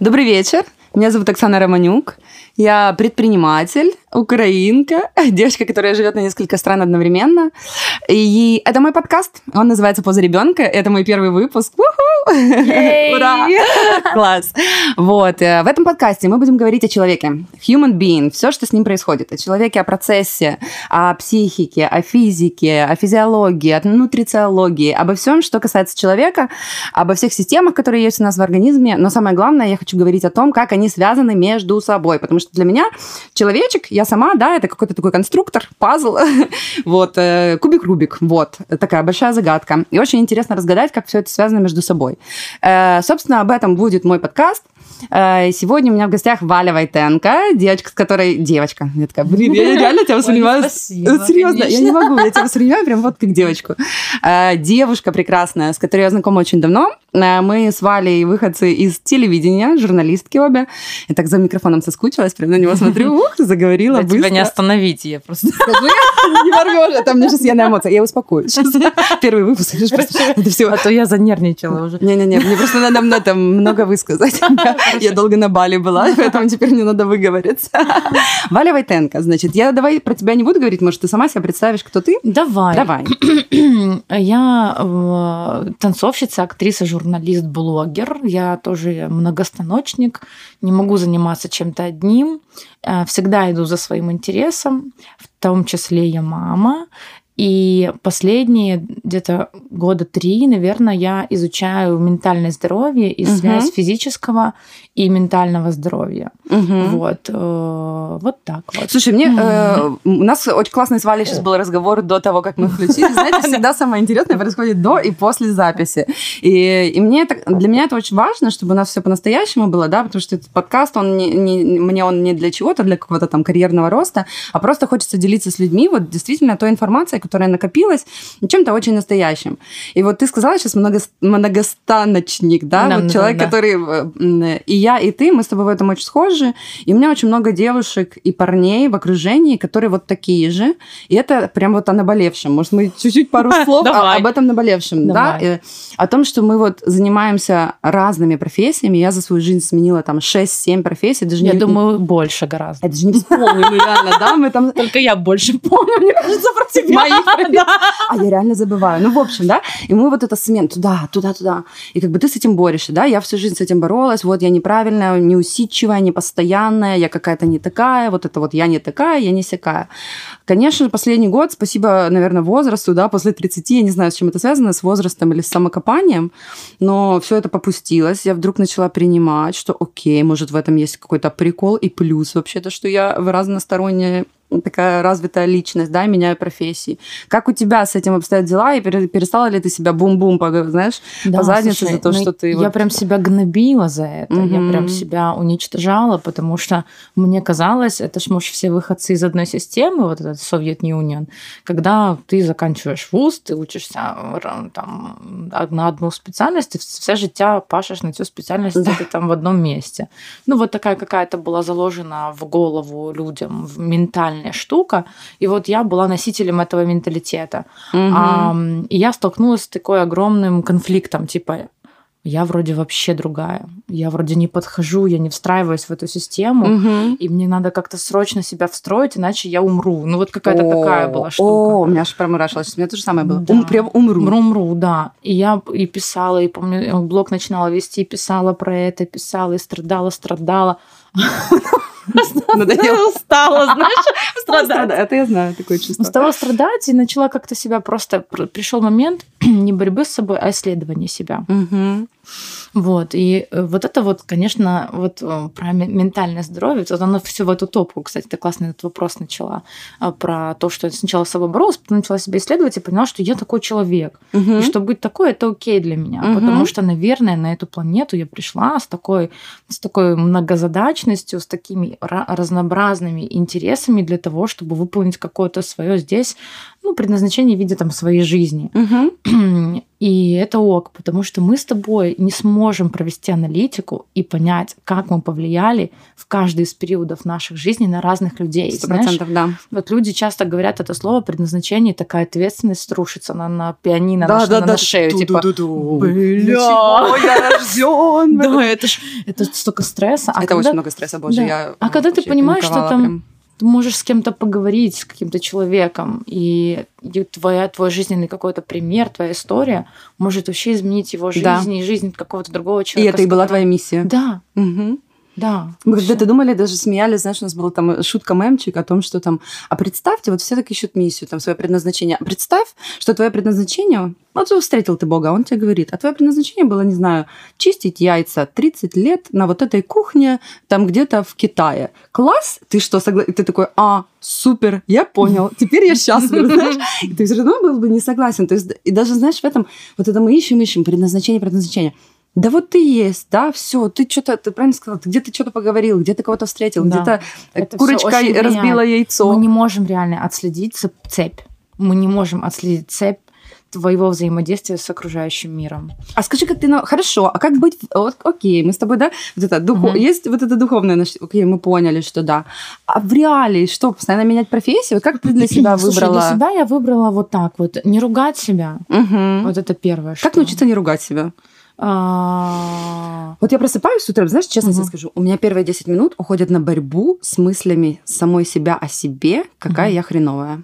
Добрый вечер. Меня зовут Оксана Романюк. Я предприниматель, украинка, девочка, которая живет на несколько стран одновременно. И это мой подкаст. Он называется «Поза ребенка». Это мой первый выпуск. Ура! Класс. Вот. Э, в этом подкасте мы будем говорить о человеке. Human being. Все, что с ним происходит. О человеке, о процессе, о психике, о физике, о физиологии, о нутрициологии, обо всем, что касается человека, обо всех системах, которые есть у нас в организме. Но самое главное, я хочу говорить о том, как они связаны между собой. Потому что для меня человечек, я сама, да, это какой-то такой конструктор, пазл, вот, э, кубик-рубик, вот, такая большая загадка. И очень интересно разгадать, как все это связано между собой. Э, собственно, об этом будет мой подкаст. Э, сегодня у меня в гостях Валя Войтенко, девочка, с которой... Девочка. Я такая, блин, я реально тебя воспринимаю... Серьезно, я не могу, я тебя воспринимаю прям вот как девочку. Девушка прекрасная, с которой я знакома очень давно. Мы с Валей выходцы из телевидения, журналистки обе. Я так за микрофоном соскучилась, прям на него смотрю, ух, заговорила да быстро. тебя не остановить, я просто... Не ворвешь, а там мне сейчас я на эмоциях. Я успокоюсь. Первый выпуск. Это все. А то я занервничала уже. Не-не-не, мне просто надо много высказать. Я долго на Бали была, поэтому теперь мне надо выговориться. Валя Войтенко, значит, я давай про тебя не буду говорить, может, ты сама себя представишь, кто ты? Давай. Давай. Я э, танцовщица, актриса, журналист, блогер. Я тоже многостаночник. Не могу заниматься чем-то одним. Э, всегда иду за своим интересом. В том числе я мама. И последние где-то года три, наверное, я изучаю ментальное здоровье и угу. связь физического и ментального здоровья. Угу. Вот, э, вот так вот. Слушай, мне э, у нас очень классный с Валей сейчас был разговор до того, как мы включили. Знаете, всегда самое интересное происходит до и после записи. И, и мне это, для меня это очень важно, чтобы у нас все по-настоящему было, да, потому что этот подкаст, он не, не, мне он не для чего-то, для какого-то там карьерного роста, а просто хочется делиться с людьми вот действительно той информацией, которая накопилась, чем-то очень настоящим. И вот ты сказала сейчас много, многостаночник, да, да вот человек, да. который... Э, и я, и ты, мы с тобой в этом очень схожи. И у меня очень много девушек и парней в окружении, которые вот такие же. И это прям вот о наболевшем. Может, мы чуть-чуть пару слов об этом наболевшем, да? О том, что мы вот занимаемся разными профессиями. Я за свою жизнь сменила там 6-7 профессий. Даже я думаю, больше гораздо. Это же не вспомню, реально, да? Мы там... Только я больше помню, мне кажется, про тебя. А я реально забываю. Ну, в общем, да? И мы вот это смен туда, туда, туда. И как бы ты с этим борешься, да? Я всю жизнь с этим боролась. Вот я неправильная, неусидчивая, непостоянная, я какая-то не такая, вот это вот я не такая, я не сякая. Конечно, последний год, спасибо, наверное, возрасту, да, после 30, я не знаю, с чем это связано, с возрастом или с самокопанием, но все это попустилось. Я вдруг начала принимать, что окей, может, в этом есть какой-то прикол и плюс вообще-то, что я разносторонняя такая развитая личность, да, меняю профессии. Как у тебя с этим обстоят дела? И перестала ли ты себя бум-бум, знаешь, да, по заднице слушай, за то, ну, что ты... Я вот... прям себя гнобила за это. Угу. Я прям себя уничтожала, потому что мне казалось, это ж, может, все выходцы из одной системы, вот этот Совет Юнион, когда ты заканчиваешь вуз, ты учишься там на одну специальность, и все життя пашешь на цю специальность да. там в одном месте. Ну, вот такая какая-то была заложена в голову людям, в ментально нормальная штука. И вот я была носителем этого менталитета. Угу. А, и я столкнулась с такой огромным конфликтом, типа, я вроде вообще другая. Я вроде не подхожу, я не встраиваюсь в эту систему, угу. и мне надо как-то срочно себя встроить, иначе я умру. Ну вот какая-то о, такая была штука. О, у меня аж промурашилось. У меня то же самое было. Да. Ум, прям умру. Умру, да. И я и писала, и помню, блог начинала вести, писала про это, писала, и страдала, страдала. Надоело. Устала, знаешь, страдать. Это я знаю, такое чувство. Устала страдать и начала как-то себя просто... Пришел момент не борьбы с собой, а исследования себя. Вот, и э, вот это вот, конечно, вот э, про ментальное здоровье, вот оно все в эту топку, кстати, ты классно этот вопрос начала, а, про то, что я сначала с собой боролась, потом начала себя исследовать и поняла, что я такой человек, угу. и что быть такой, это окей для меня, угу. потому что, наверное, на эту планету я пришла с такой, с такой многозадачностью, с такими разнообразными интересами для того, чтобы выполнить какое-то свое здесь ну, предназначение в виде там своей жизни. Мгм. И это ок, потому что мы с тобой не сможем провести аналитику и понять, как мы повлияли в каждый из периодов наших жизней на разных людей. Сто процентов, да. вот люди часто говорят это слово предназначение, такая ответственность рушится на, на пианино, на, на- на шею. Типа, Бля, я рожден. да, это ж это столько стресса. А Это очень много стресса, боже, Да. я А когда ты понимаешь, что там. Ты можешь с кем-то поговорить, с каким-то человеком, и, и твоя, твой жизненный какой-то пример, твоя история может вообще изменить его жизнь Да. и жизнь какого-то другого И человека. это и была твоя миссия. Да, Мгм. Да. Мы Всё. когда-то думали, даже смеялись, знаешь, у нас была там шутка мемчик о том, что там, а представьте, вот все так ищут миссию, там, свое предназначение. А Представь, что твое предназначение, вот встретил ты Бога, он тебе говорит, а твое предназначение было, не знаю, чистить яйца 30 лет на вот этой кухне, там где-то в Китае. Класс, ты что, согла... и ты такой, а, супер, я понял, теперь я счастлив, знаешь? И ты все равно был бы не согласен. То есть, и даже, знаешь, в этом, вот это мы ищем, ищем, предназначение, предназначение. Да вот ты есть, да, все, ты что-то, ты правильно сказала, ты где-то что-то поговорил, где ты кого-то встретил, Да. где-то э, курочка разбила яйцо. Мы не можем реально отследить цеп- цепь. Мы не можем отследить цепь твоего взаимодействия с окружающим миром. А скажи, как ты, ну, хорошо, а как быть, вот, окей, мы с тобой, да, вот это, духо... Мгм. есть вот это духовное, наш- окей, мы поняли, что да. А в реалии что, постоянно менять профессию? Как ты для себя Слушай, выбрала? для себя я выбрала вот так вот. Не ругать себя. Мгм. Вот это первое. Как что- научиться не ругать себя? А, Вот я просыпаюсь утром, знаешь, честно тебе скажу, у меня первые 10 минут уходят на борьбу с мыслями самой себя о себе, какая я хреновая.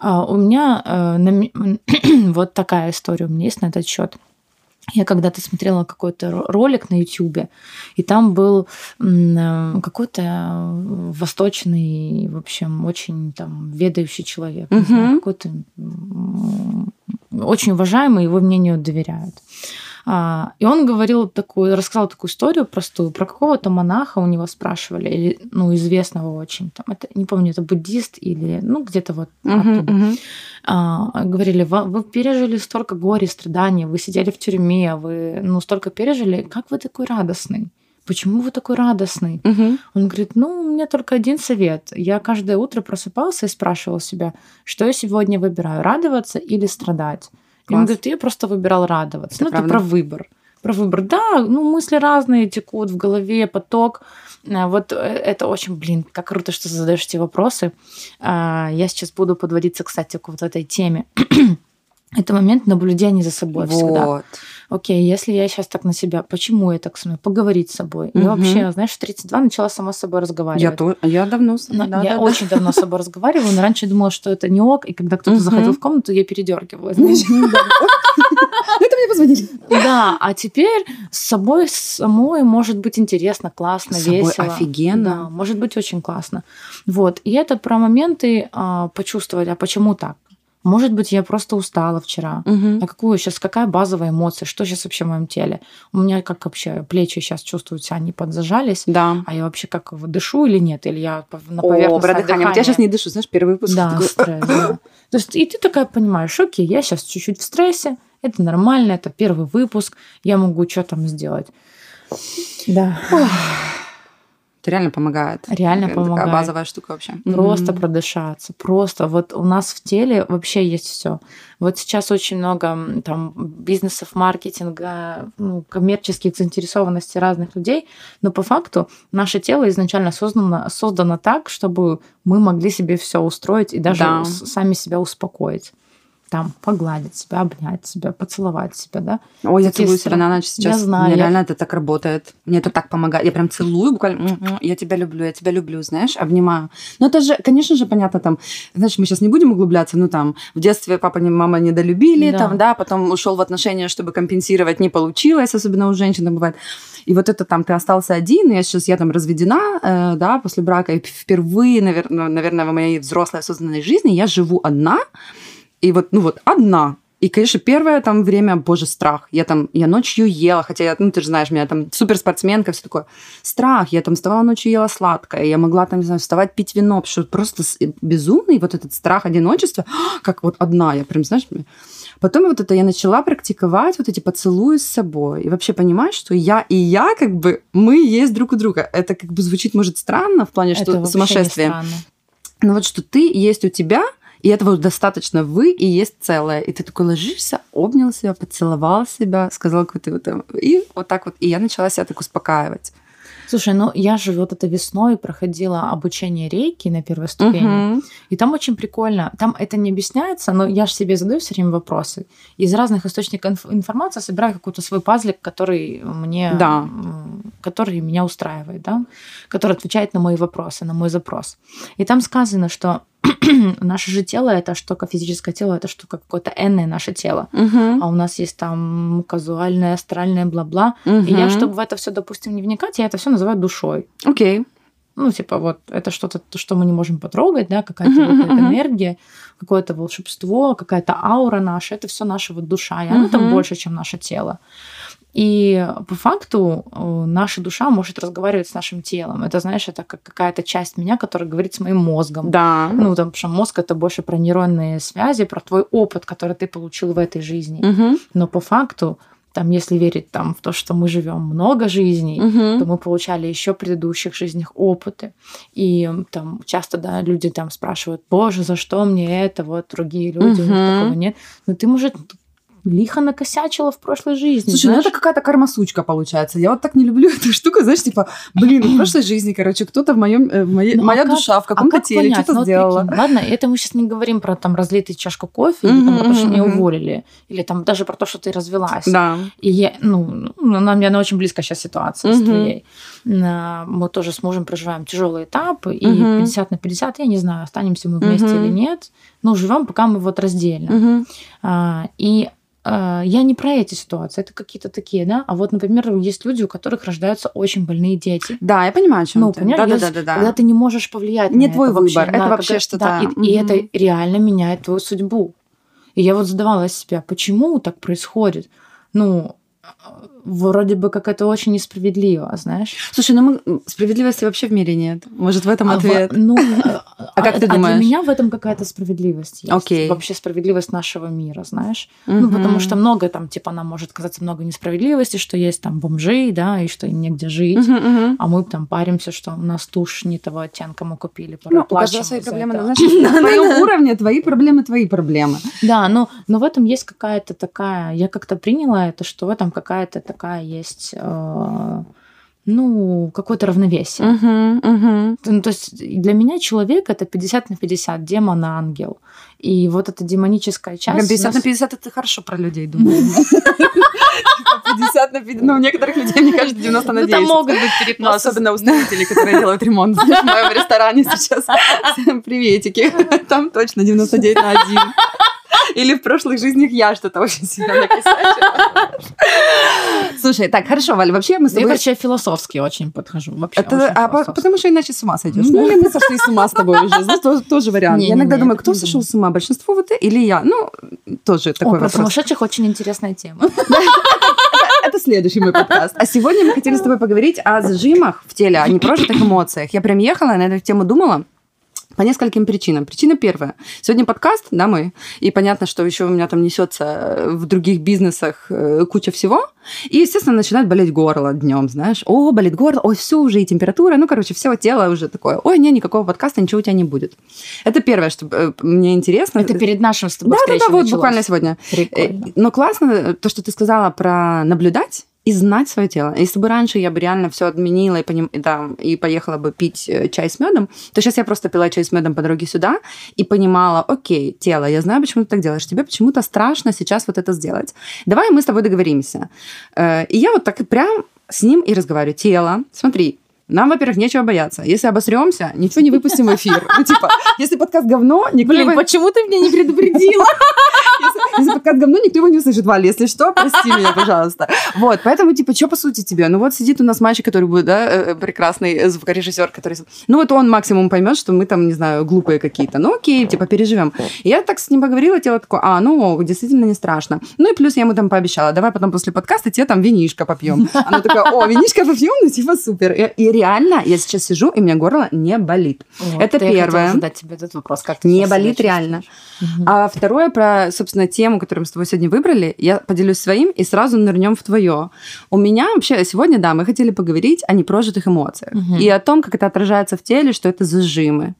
А, У меня э, вот такая история у меня есть на этот счет. Я когда-то смотрела какой-то ро- ролик на Ютубе, и там был э, какой-то э, восточный, в общем, очень там ведающий человек, Мгм. какой-то очень уважаемый, его мнению доверяют. А, И он говорил такую, рассказал такую историю простую про какого-то монаха у него спрашивали, или, ну, известного очень, там, это, не помню, это буддист или, ну, где-то вот Мгм, оттуда. мгм. А, говорили, «Ва- вы пережили столько горя и страданий, вы сидели в тюрьме, вы, ну, столько пережили, как вы такой радостный? Почему вы такой радостный? Мгм. Он говорит, ну, у меня только один совет. Я каждое утро просыпался и спрашивал себя, что я сегодня выбираю, радоваться или страдать? И он Класс. говорит, я просто выбирал радоваться. Это ну, правда. это про выбор. Про выбор. Да, ну, мысли разные текут в голове, поток. А, Вот э, это очень, блин, как круто, что задаешь эти вопросы. А, Я сейчас буду подводиться, кстати, к вот этой теме. Это момент наблюдения за собой всегда. Окей, если я сейчас так на себя, почему я так с мной? Поговорить с собой. Я Мгм. вообще, знаешь, в 32 начала сама с собой разговаривать. Я, то, я давно... с- да, я да, да. очень давно с собой разговариваю, но раньше думала, что это не ок, и когда кто-то Мгм. заходил в комнату, я передергивала. да. Это мне позвонили. Да, а теперь с собой самой может быть интересно, классно, С собой весело. офигенно. Да, может быть очень классно. Вот. И это про моменты а, почувствовать, а почему так? Может быть, я просто устала вчера. Мгм. А какую сейчас, какая базовая эмоция? Что сейчас вообще в моем теле? У меня как вообще плечи сейчас чувствуют себя, они подзажались. Да. А я вообще как дышу или нет? Или я на О, поверхностное про дыхание. Вот я сейчас не дышу, знаешь, первый выпуск. Да, такой, стресс, да. То есть и ты такая понимаешь, окей, я сейчас чуть-чуть в стрессе, это нормально, это первый выпуск, я могу что там сделать. Да, Это реально помогает. реально Это Такая помогает. базовая штука вообще. Просто Мгм. продышаться. Просто вот у нас в теле вообще есть все. Вот сейчас очень много там бизнесов, маркетинга, ну, коммерческих заинтересованностей разных людей, но по факту наше тело изначально создано, создано так, чтобы мы могли себе все устроить и даже Да. сами себя успокоить. Там погладить себя, обнять себя, поцеловать себя, да? Ой, я Такие целую себя на ночь сейчас. Я знаю, Мне я- реально это так работает. Мне это так помогает. Я прям целую буквально. «М-м, Я тебя люблю, я тебя люблю, знаешь, обнимаю. Ну это же, конечно же, понятно, там, знаешь, мы сейчас не будем углубляться, ну там, в детстве папа и мама недолюбили, Да. там, да, потом ушел в отношения, чтобы компенсировать, не получилось, особенно у женщин бывает. И вот это там, ты остался один, я сейчас, я там разведена, э, да, после брака, и впервые, наверное, наверное, в моей взрослой осознанной жизни я живу одна, и вот, ну вот, одна. И, конечно, первое там время, боже, страх. Я там, я ночью ела, хотя я, ну, ты же знаешь, меня там суперспортсменка, все такое. Страх. Я там вставала ночью, ела сладкое. Я могла там, не знаю, вставать, пить вино, потому что просто с- безумный вот этот страх одиночества, как вот одна. Я прям, знаешь, Потом вот это я начала практиковать вот эти поцелуи с собой. И вообще понимать, что я и я, как бы, мы есть друг у друга. Это как бы звучит, может, странно в плане, Это что не сумасшествие. Но вот что ты есть у тебя, И этого достаточно вы и есть целое. И ты такой ложишься, обнял себя, поцеловал себя, сказал какой-то вот... И вот так вот. И я начала себя так успокаивать. Слушай, ну я же вот это весной проходила обучение рейки на первой ступени, угу. и там очень прикольно. Там это не объясняется, но я же себе задаю все время вопросы. Из разных источников инф- информации собираю какой-то свой пазлик, который мне, да. который меня устраивает, да, который отвечает на мои вопросы, на мой запрос. И там сказано, что наше же тело это штука, физическое тело это штука какое-то энное наше тело. Uh-huh. А у нас есть там казуальное, астральное, бла-бла. Uh-huh. И я, чтобы в это все, допустим, не вникать, я это все называю душой. Окей. Okay. Ну, типа, вот это что-то, что мы не можем потрогать, да, какая-то uh-huh, вот uh-huh. энергия, какое-то волшебство, какая-то аура наша, это все наша вот душа, и она uh-huh. там больше, чем наше тело. И по факту э, наша душа может разговаривать с нашим телом. Это, знаешь, это как какая-то часть меня, которая говорит с моим мозгом. Да. Ну, там, потому что мозг это больше про нейронные связи, про твой опыт, который ты получил в этой жизни. Угу. Но по факту там, если верить там, в то, что мы живем много жизней, угу. то мы получали еще предыдущих жизнях опыты. И там часто да, люди там спрашивают, боже, за что мне это? Вот другие люди, угу. такого нет. Но ты, может, лихо накосячила в прошлой жизни. Слушай, ну знаешь? ну это какая-то кармасучка получается. Я вот так не люблю эту штуку, знаешь, типа, блин, в прошлой жизни, короче, кто-то в моем, э, в моей, ну, а моя а душа в каком-то а как теле что-то ну, сделала. Прикинь, ладно, это мы сейчас не говорим про там разлитый чашку кофе, или там, про то, что меня уволили, или там даже про то, что ты развелась. Да. И я, ну, ну она мне она очень близко сейчас ситуация с твоей. Мы тоже с мужем проживаем тяжелый этап, и 50 на 50, я не знаю, останемся мы вместе или нет, но живем, пока мы вот раздельно. И а, я не про эти ситуации, это какие-то такие, да. А вот, например, есть люди, у которых рождаются очень больные дети. Да, я понимаю, чем ну, ты. Понимаешь, да, да, да, да, Когда ты не можешь повлиять не на твой это выбор, вообще, это да, вообще что-то. Да, и, угу. и это реально меняет твою судьбу. И я вот задавала себя, почему так происходит? Ну, вроде бы как это очень несправедливо, знаешь. Слушай, ну мы, справедливости вообще в мире нет. Может, в этом а ответ? Ну, а, а как ты думаешь? А для меня в этом какая-то справедливость есть. Окей. Вообще справедливость нашего мира, знаешь. Ну, потому что много там, типа, нам может казаться много несправедливости, что есть там бомжи, да, и что им негде жить. А мы там паримся, что у нас тушь не того оттенка мы купили. Ну, у каждого свои проблемы. На твоем уровне твои проблемы, твои проблемы. Да, но, в этом есть какая-то такая... Я как-то приняла это, что в этом какая-то такая есть э, ну, какое-то равновесие. Uh-huh, uh-huh. Ну, то есть для меня человек это 50 на 50, демон и ангел. И вот эта демоническая часть... 50 нас... на 50 это хорошо про людей, думаю. 50 на 50. Ну, у некоторых людей, мне кажется, 90 на 10. Ну, там могут быть перекосы. Ну, особенно у строителей, которые делают ремонт в моем ресторане сейчас. Приветики. Там точно 99 на 1. Или в прошлых жизнях я что-то очень сильно накосячила. Слушай, так, хорошо, Валя, вообще мы с тобой... Я, короче, философски очень подхожу. Вообще Это, а потому что иначе с ума сойдешь. Ну, или мы сошли с ума с тобой уже. Знаешь, тоже, тоже вариант. Не, я не, иногда не, думаю, кто сошел с ума, большинство вот или я. Ну, тоже такой О, вопрос. про сумасшедших очень интересная тема. Это следующий мой подкаст. А сегодня мы хотели с тобой поговорить о зажимах в теле, о непрожитых эмоциях. Я прям ехала, на эту тему думала. По нескольким причинам. Причина первая. Сегодня подкаст, да, мой, и понятно, что еще у меня там несется в других бизнесах э, куча всего. И, естественно, начинает болеть горло днем, знаешь. О, болит горло, ой, все уже, и температура. Ну, короче, все тело уже такое. Ой, не, никакого подкаста, ничего у тебя не будет. Это первое, что э, мне интересно. Это перед нашим с тобой Да, да, да, вот буквально сегодня. Прикольно. Но классно то, что ты сказала про наблюдать и знать свое тело. Если бы раньше я бы реально все отменила и, поним... да, и поехала бы пить э, чай с медом, то сейчас я просто пила чай с медом по дороге сюда и понимала, окей, тело, я знаю, почему ты так делаешь, тебе почему-то страшно сейчас вот это сделать. Давай мы с тобой договоримся. Э, и я вот так и прям с ним и разговариваю. Тело, смотри, нам, во-первых, нечего бояться. Если обосремся, ничего не выпустим в эфир. Ну, типа, если подкаст говно, никто Блин, его... почему ты меня не предупредила? Если, если подкаст говно, никто его не услышит. Валя, если что, прости меня, пожалуйста. Вот, поэтому, типа, что по сути тебе? Ну, вот сидит у нас мальчик, который будет, да, э, прекрасный звукорежиссер, который... Ну, вот он максимум поймет, что мы там, не знаю, глупые какие-то. Ну, окей, типа, переживем. И я так с ним поговорила, тело такое, а, ну, действительно не страшно. Ну, и плюс я ему там пообещала, давай потом после подкаста тебе там винишко попьем. Она такая, о, винишко попьем, ну, типа, супер. И, и реально, я сейчас сижу, и у меня горло не болит. Вот, Это я первое. задать тебе этот вопрос. Как ты Не болит реально. А второе про, собственно, тему, которую мы с тобой сегодня выбрали, я поделюсь своим и сразу нырнем в твое. У меня вообще сегодня, да, мы хотели поговорить о непрожитых эмоциях Мгм. и о том, как это отражается в теле, что это зажимы.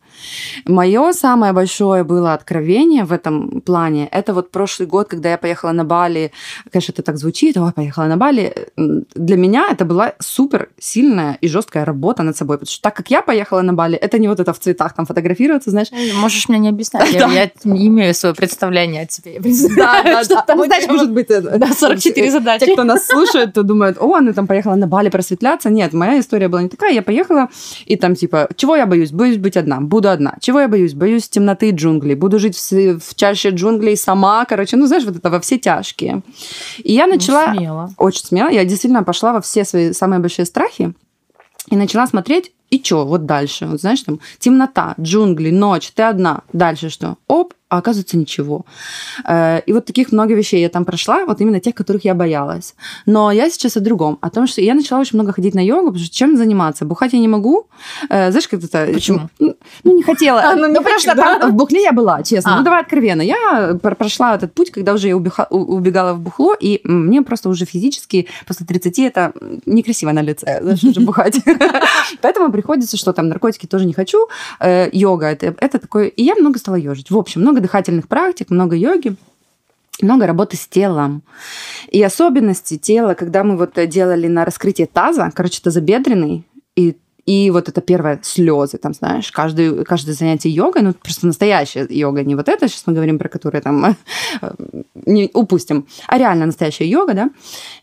Мое самое большое было откровение в этом плане. Это вот прошлый год, когда я поехала на Бали. Конечно, это так звучит, ой, поехала на Бали. Для меня это была супер сильная и жесткая работа над собой. Потому что так как я поехала на Бали, это не вот это в цветах там фотографироваться, знаешь, Можешь мне не объяснять, я, Да. я имею свое представление о тебе. Да, да, да. там знаешь, может быть, это- Да, 44 задачи. Те, кто нас слушает, то думают, о, она там поехала на Бали просветляться. Нет, моя история была не такая. Я поехала, и там типа, чего я боюсь? Боюсь быть одна, буду одна. Чего я боюсь? Боюсь темноты и джунглей. Буду жить в, в чаще джунглей сама. Короче, ну, знаешь, вот это во все тяжкие. И я Ну, начала... смело. очень смело. Я действительно пошла во все свои самые большие страхи и начала смотреть, и что, вот дальше, вот знаешь, там темнота, джунгли, ночь, ты одна, дальше что? Оп, а оказывается ничего. Э, И вот таких много вещей я там прошла, вот именно тех, которых я боялась. Но я сейчас о другом, о том, что я начала очень много ходить на йогу, потому что чем заниматься? Бухать я не могу. Э, Знаешь, как это... Почему? Ну, ну, не хотела. А, ну, не потому что хочу, да? там в бухле я была, честно. А. Ну, давай откровенно. Я пр- прошла этот путь, когда уже я убегала в бухло, и мне просто уже физически после 30 это некрасиво на лице, знаешь, уже бухать. Поэтому приходится, что там наркотики тоже не хочу. Э, Йога это, это такое... И я много стала ежить. В общем, много дыхательных практик, много йоги. Много работы с телом. И особенности тела, когда мы вот э, делали на раскрытие таза, короче, тазобедренный, и и вот это первое слезы, там, знаешь, каждый, каждое занятие йогой, ну, просто настоящая йога, не вот это, сейчас мы говорим про которую там не упустим, а реально настоящая йога, да,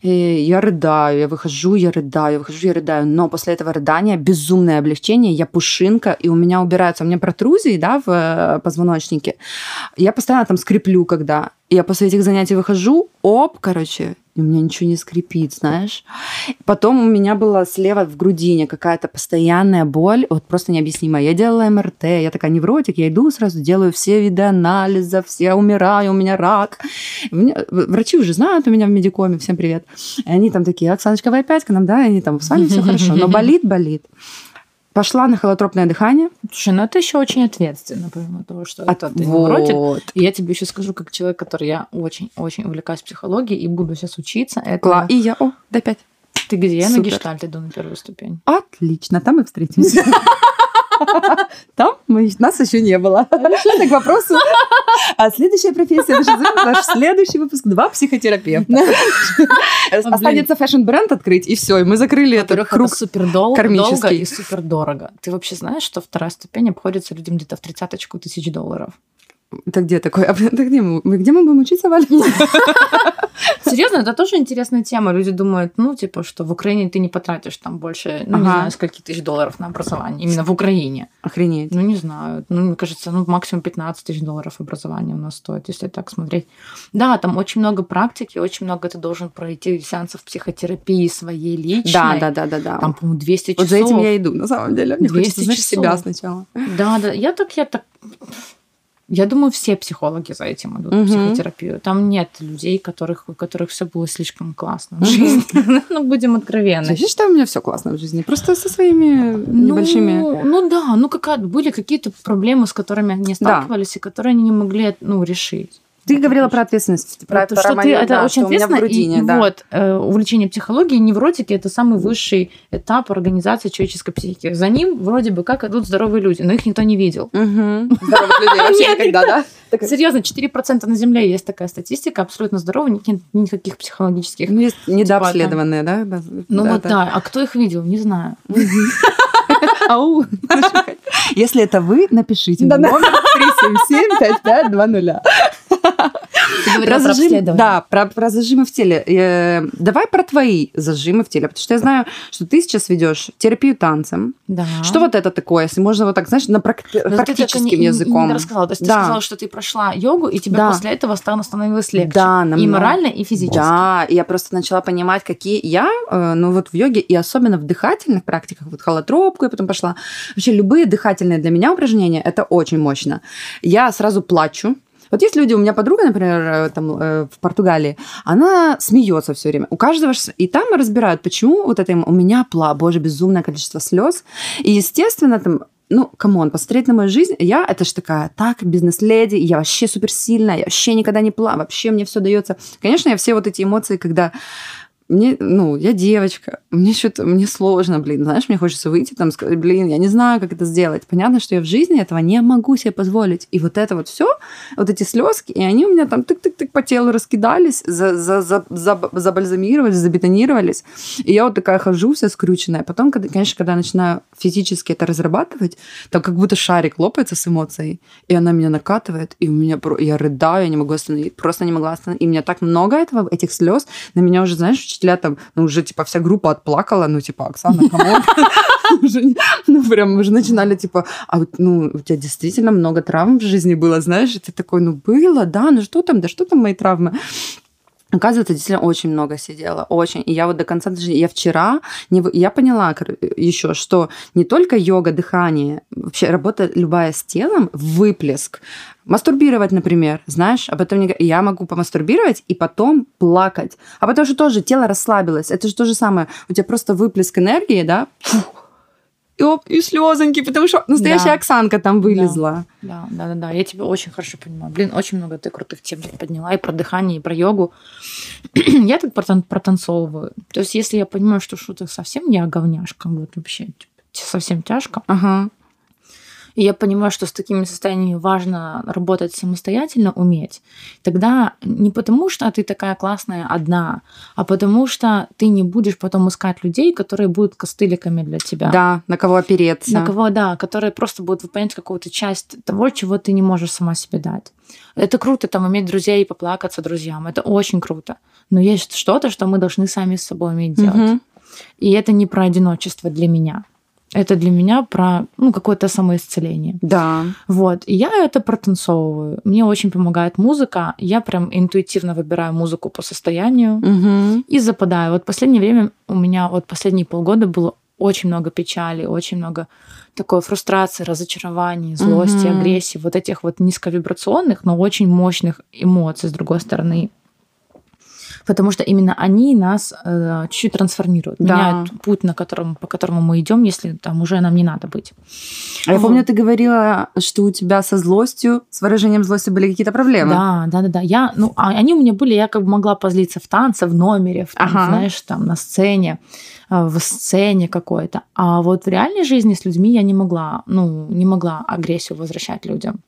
и я рыдаю, я выхожу, я рыдаю, я выхожу, я рыдаю, но после этого рыдания безумное облегчение, я пушинка, и у меня убираются, у меня протрузии, да, в э, позвоночнике, я постоянно там скреплю, когда я после этих занятий выхожу, оп, короче, у меня ничего не скрипит, знаешь. Потом у меня была слева в грудине какая-то постоянная боль, вот просто необъяснимая. Я делала МРТ, я такая невротик, я иду сразу, делаю все виды анализов, все умираю, у меня рак. Меня- врачи уже знают у меня в медикоме, всем привет. И они там такие, Оксаночка, вы опять к нам, да? И они там, с вами все хорошо, но болит, болит. Пошла на холотропное дыхание. Слушай, ну это еще очень ответственно, помимо того, что А это ты невротик. вот. И я тебе еще скажу, как человек, который я очень-очень увлекаюсь психологией и буду сейчас учиться. Это Кла- И я, о, до пять. ты где? Я на Супер. гештальт иду на первую ступень. Отлично, там и встретимся. Там мы, нас еще не было. Это к вопросу. А следующая профессия, наш, следующий выпуск, два психотерапевта. Останется fashion-бренд открыть, и все, и мы закрыли этот круг. супер долго и супер дорого. Ты вообще знаешь, что вторая ступень обходится людям где-то в тридцаточку тысяч долларов? Это где такой? А это где мы? Мы- Где мы будем учиться, Валя? Серьезно, это тоже интересная тема. Люди думают, ну, типа, что в Украине ты не потратишь там больше, ну, не Ага. знаю, скольки тысяч долларов на образование. Именно в Украине. Охренеть. Ну, не знаю. Ну, мне кажется, ну, максимум 15 тысяч долларов образование у нас стоит, если так смотреть. Да, там очень много практики, очень много ты должен пройти сеансов психотерапии своей личной. Да, да, да, да, да. Там, по-моему, 200 часов. Вот за этим я иду, на самом деле. Мне 200 хочется, знаешь, часов. себя сначала. Да, да. Я так, я так... Я думаю, все психологи за этим идут в психотерапию. Там нет людей, которых, у которых все было слишком классно в жизни. Ну, будем откровенны. Я считаю, у меня все классно в жизни. Просто со своими небольшими... Ну, ну да, ну какая были какие-то проблемы, с которыми они сталкивались, и которые они не могли ну, решить. Ты Это говорила про ответственность. Про, Это про что ты, это да, очень ответственно. грудине, и да. вот э, увлечение психологией, невротики это самый высший этап организации человеческой психики. За ним вроде бы как идут здоровые люди, но их никто не видел. Мгм. Здоровых людей вообще Нет, никогда, да? Так- Серьезно, 4% на Земле есть такая статистика, абсолютно здоровые, никаких, никаких психологических. Ну, есть Типа, недообследованные, да? Ну вот да. а кто их видел, не знаю. Ау. Если это вы, напишите на номер 377-5520. Ты говорила Про обследование. Да, про, про зажимы в теле. Э, давай про твои зажимы в теле, потому что я знаю, что ты сейчас ведешь терапию танцем. Да. Что вот это такое, если можно вот так, знаешь, на прак- Но ты и практическим не- не- языком? Не рассказала. То есть ты Да. сказала, что ты прошла йогу, и тебе Да. после этого стало становилось легче. Да, И намного. морально, и физически. Да, и я просто начала понимать, какие я, э, ну вот в йоге, и особенно в дыхательных практиках, вот холотропку я потом пошла, вообще любые дыхательные для меня упражнения, это очень мощно. Я сразу плачу, Вот есть люди, у меня подруга, например, э, там э, в Португалии, она смеется все время. У каждого и там разбирают, почему вот это у меня пла, боже, безумное количество слез. И естественно там ну, come on, посмотреть на мою жизнь, я, это же такая, так, бизнес-леди, я вообще суперсильная, я вообще никогда не плачу, вообще мне все дается. Конечно, я все вот эти эмоции, когда мне, ну, я девочка, мне что-то, мне сложно, блин, знаешь, мне хочется выйти там, сказать, блин, я не знаю, как это сделать. Понятно, что я в жизни этого не могу себе позволить. И вот это вот все, вот эти слезки, и они у меня там тык-тык-тык по телу раскидались, за, за, за, за, забальзамировались, забетонировались. И я вот такая хожу вся скрюченная. Потом, когда, конечно, когда я начинаю физически это разрабатывать, там как будто шарик лопается с эмоцией, и она меня накатывает, и у меня, я рыдаю, я не могу остановить, просто не могла остановить. И у меня так много этого, этих слез, на меня уже, знаешь, учителя там, ну, уже, типа, вся группа отплакала, ну, типа, Оксана. Ну, прям уже начинали, типа, а ну, у тебя действительно много травм в жизни было, знаешь, и ты такой, ну, было, да, ну, что там, да что там мои травмы? Оказывается, действительно очень много сидела, очень. И я вот до конца жизни, я вчера, не, я поняла еще, что не только йога, дыхание, вообще работа любая с телом, выплеск. Мастурбировать, например, знаешь, этом не... я могу помастурбировать и потом плакать. А потому что тоже тело расслабилось. Это же то же самое. У тебя просто выплеск энергии, да, и, оп, и слезоньки, потому что настоящая да. Оксанка там вылезла. Да, да, да, да. Я тебя очень хорошо понимаю. Блин, очень много ты крутых тем подняла и про дыхание, и про йогу. я так протанцовываю. То есть, если я понимаю, что что-то совсем я говняшка, вот вообще типа, совсем тяжко, ага. И я понимаю, что с такими состояниями важно работать самостоятельно, уметь. Тогда не потому, что ты такая классная одна, а потому что ты не будешь потом искать людей, которые будут костыликами для тебя. Да, на кого опереться. На кого, да, которые просто будут выполнять какую-то часть того, чего ты не можешь сама себе дать. Это круто, там, иметь друзей и поплакаться друзьям. Это очень круто. Но есть что-то, что мы должны сами с собой уметь делать. Угу. И это не про одиночество для меня. Это для меня про ну, какое-то самоисцеление. Да. Вот. И я это протанцовываю. Мне очень помогает музыка. Я прям интуитивно выбираю музыку по состоянию угу. и западаю. Вот в последнее время у меня вот последние полгода было очень много печали, очень много такой фрустрации, разочарований, злости, угу. агрессии, вот этих вот низковибрационных, но очень мощных эмоций, с другой стороны потому что именно они нас э, чуть-чуть трансформируют, да. меняют путь, на котором, по которому мы идем, если там уже нам не надо быть. А я помню, ты говорила, что у тебя со злостью, с выражением злости были какие-то проблемы. Да, да, да, да. Я, ну, а они у меня были, я как бы могла позлиться в танце, в номере, в, там, ага. знаешь, там на сцене э, в сцене какой-то. А вот в реальной жизни с людьми я не могла, ну, не могла агрессию возвращать людям.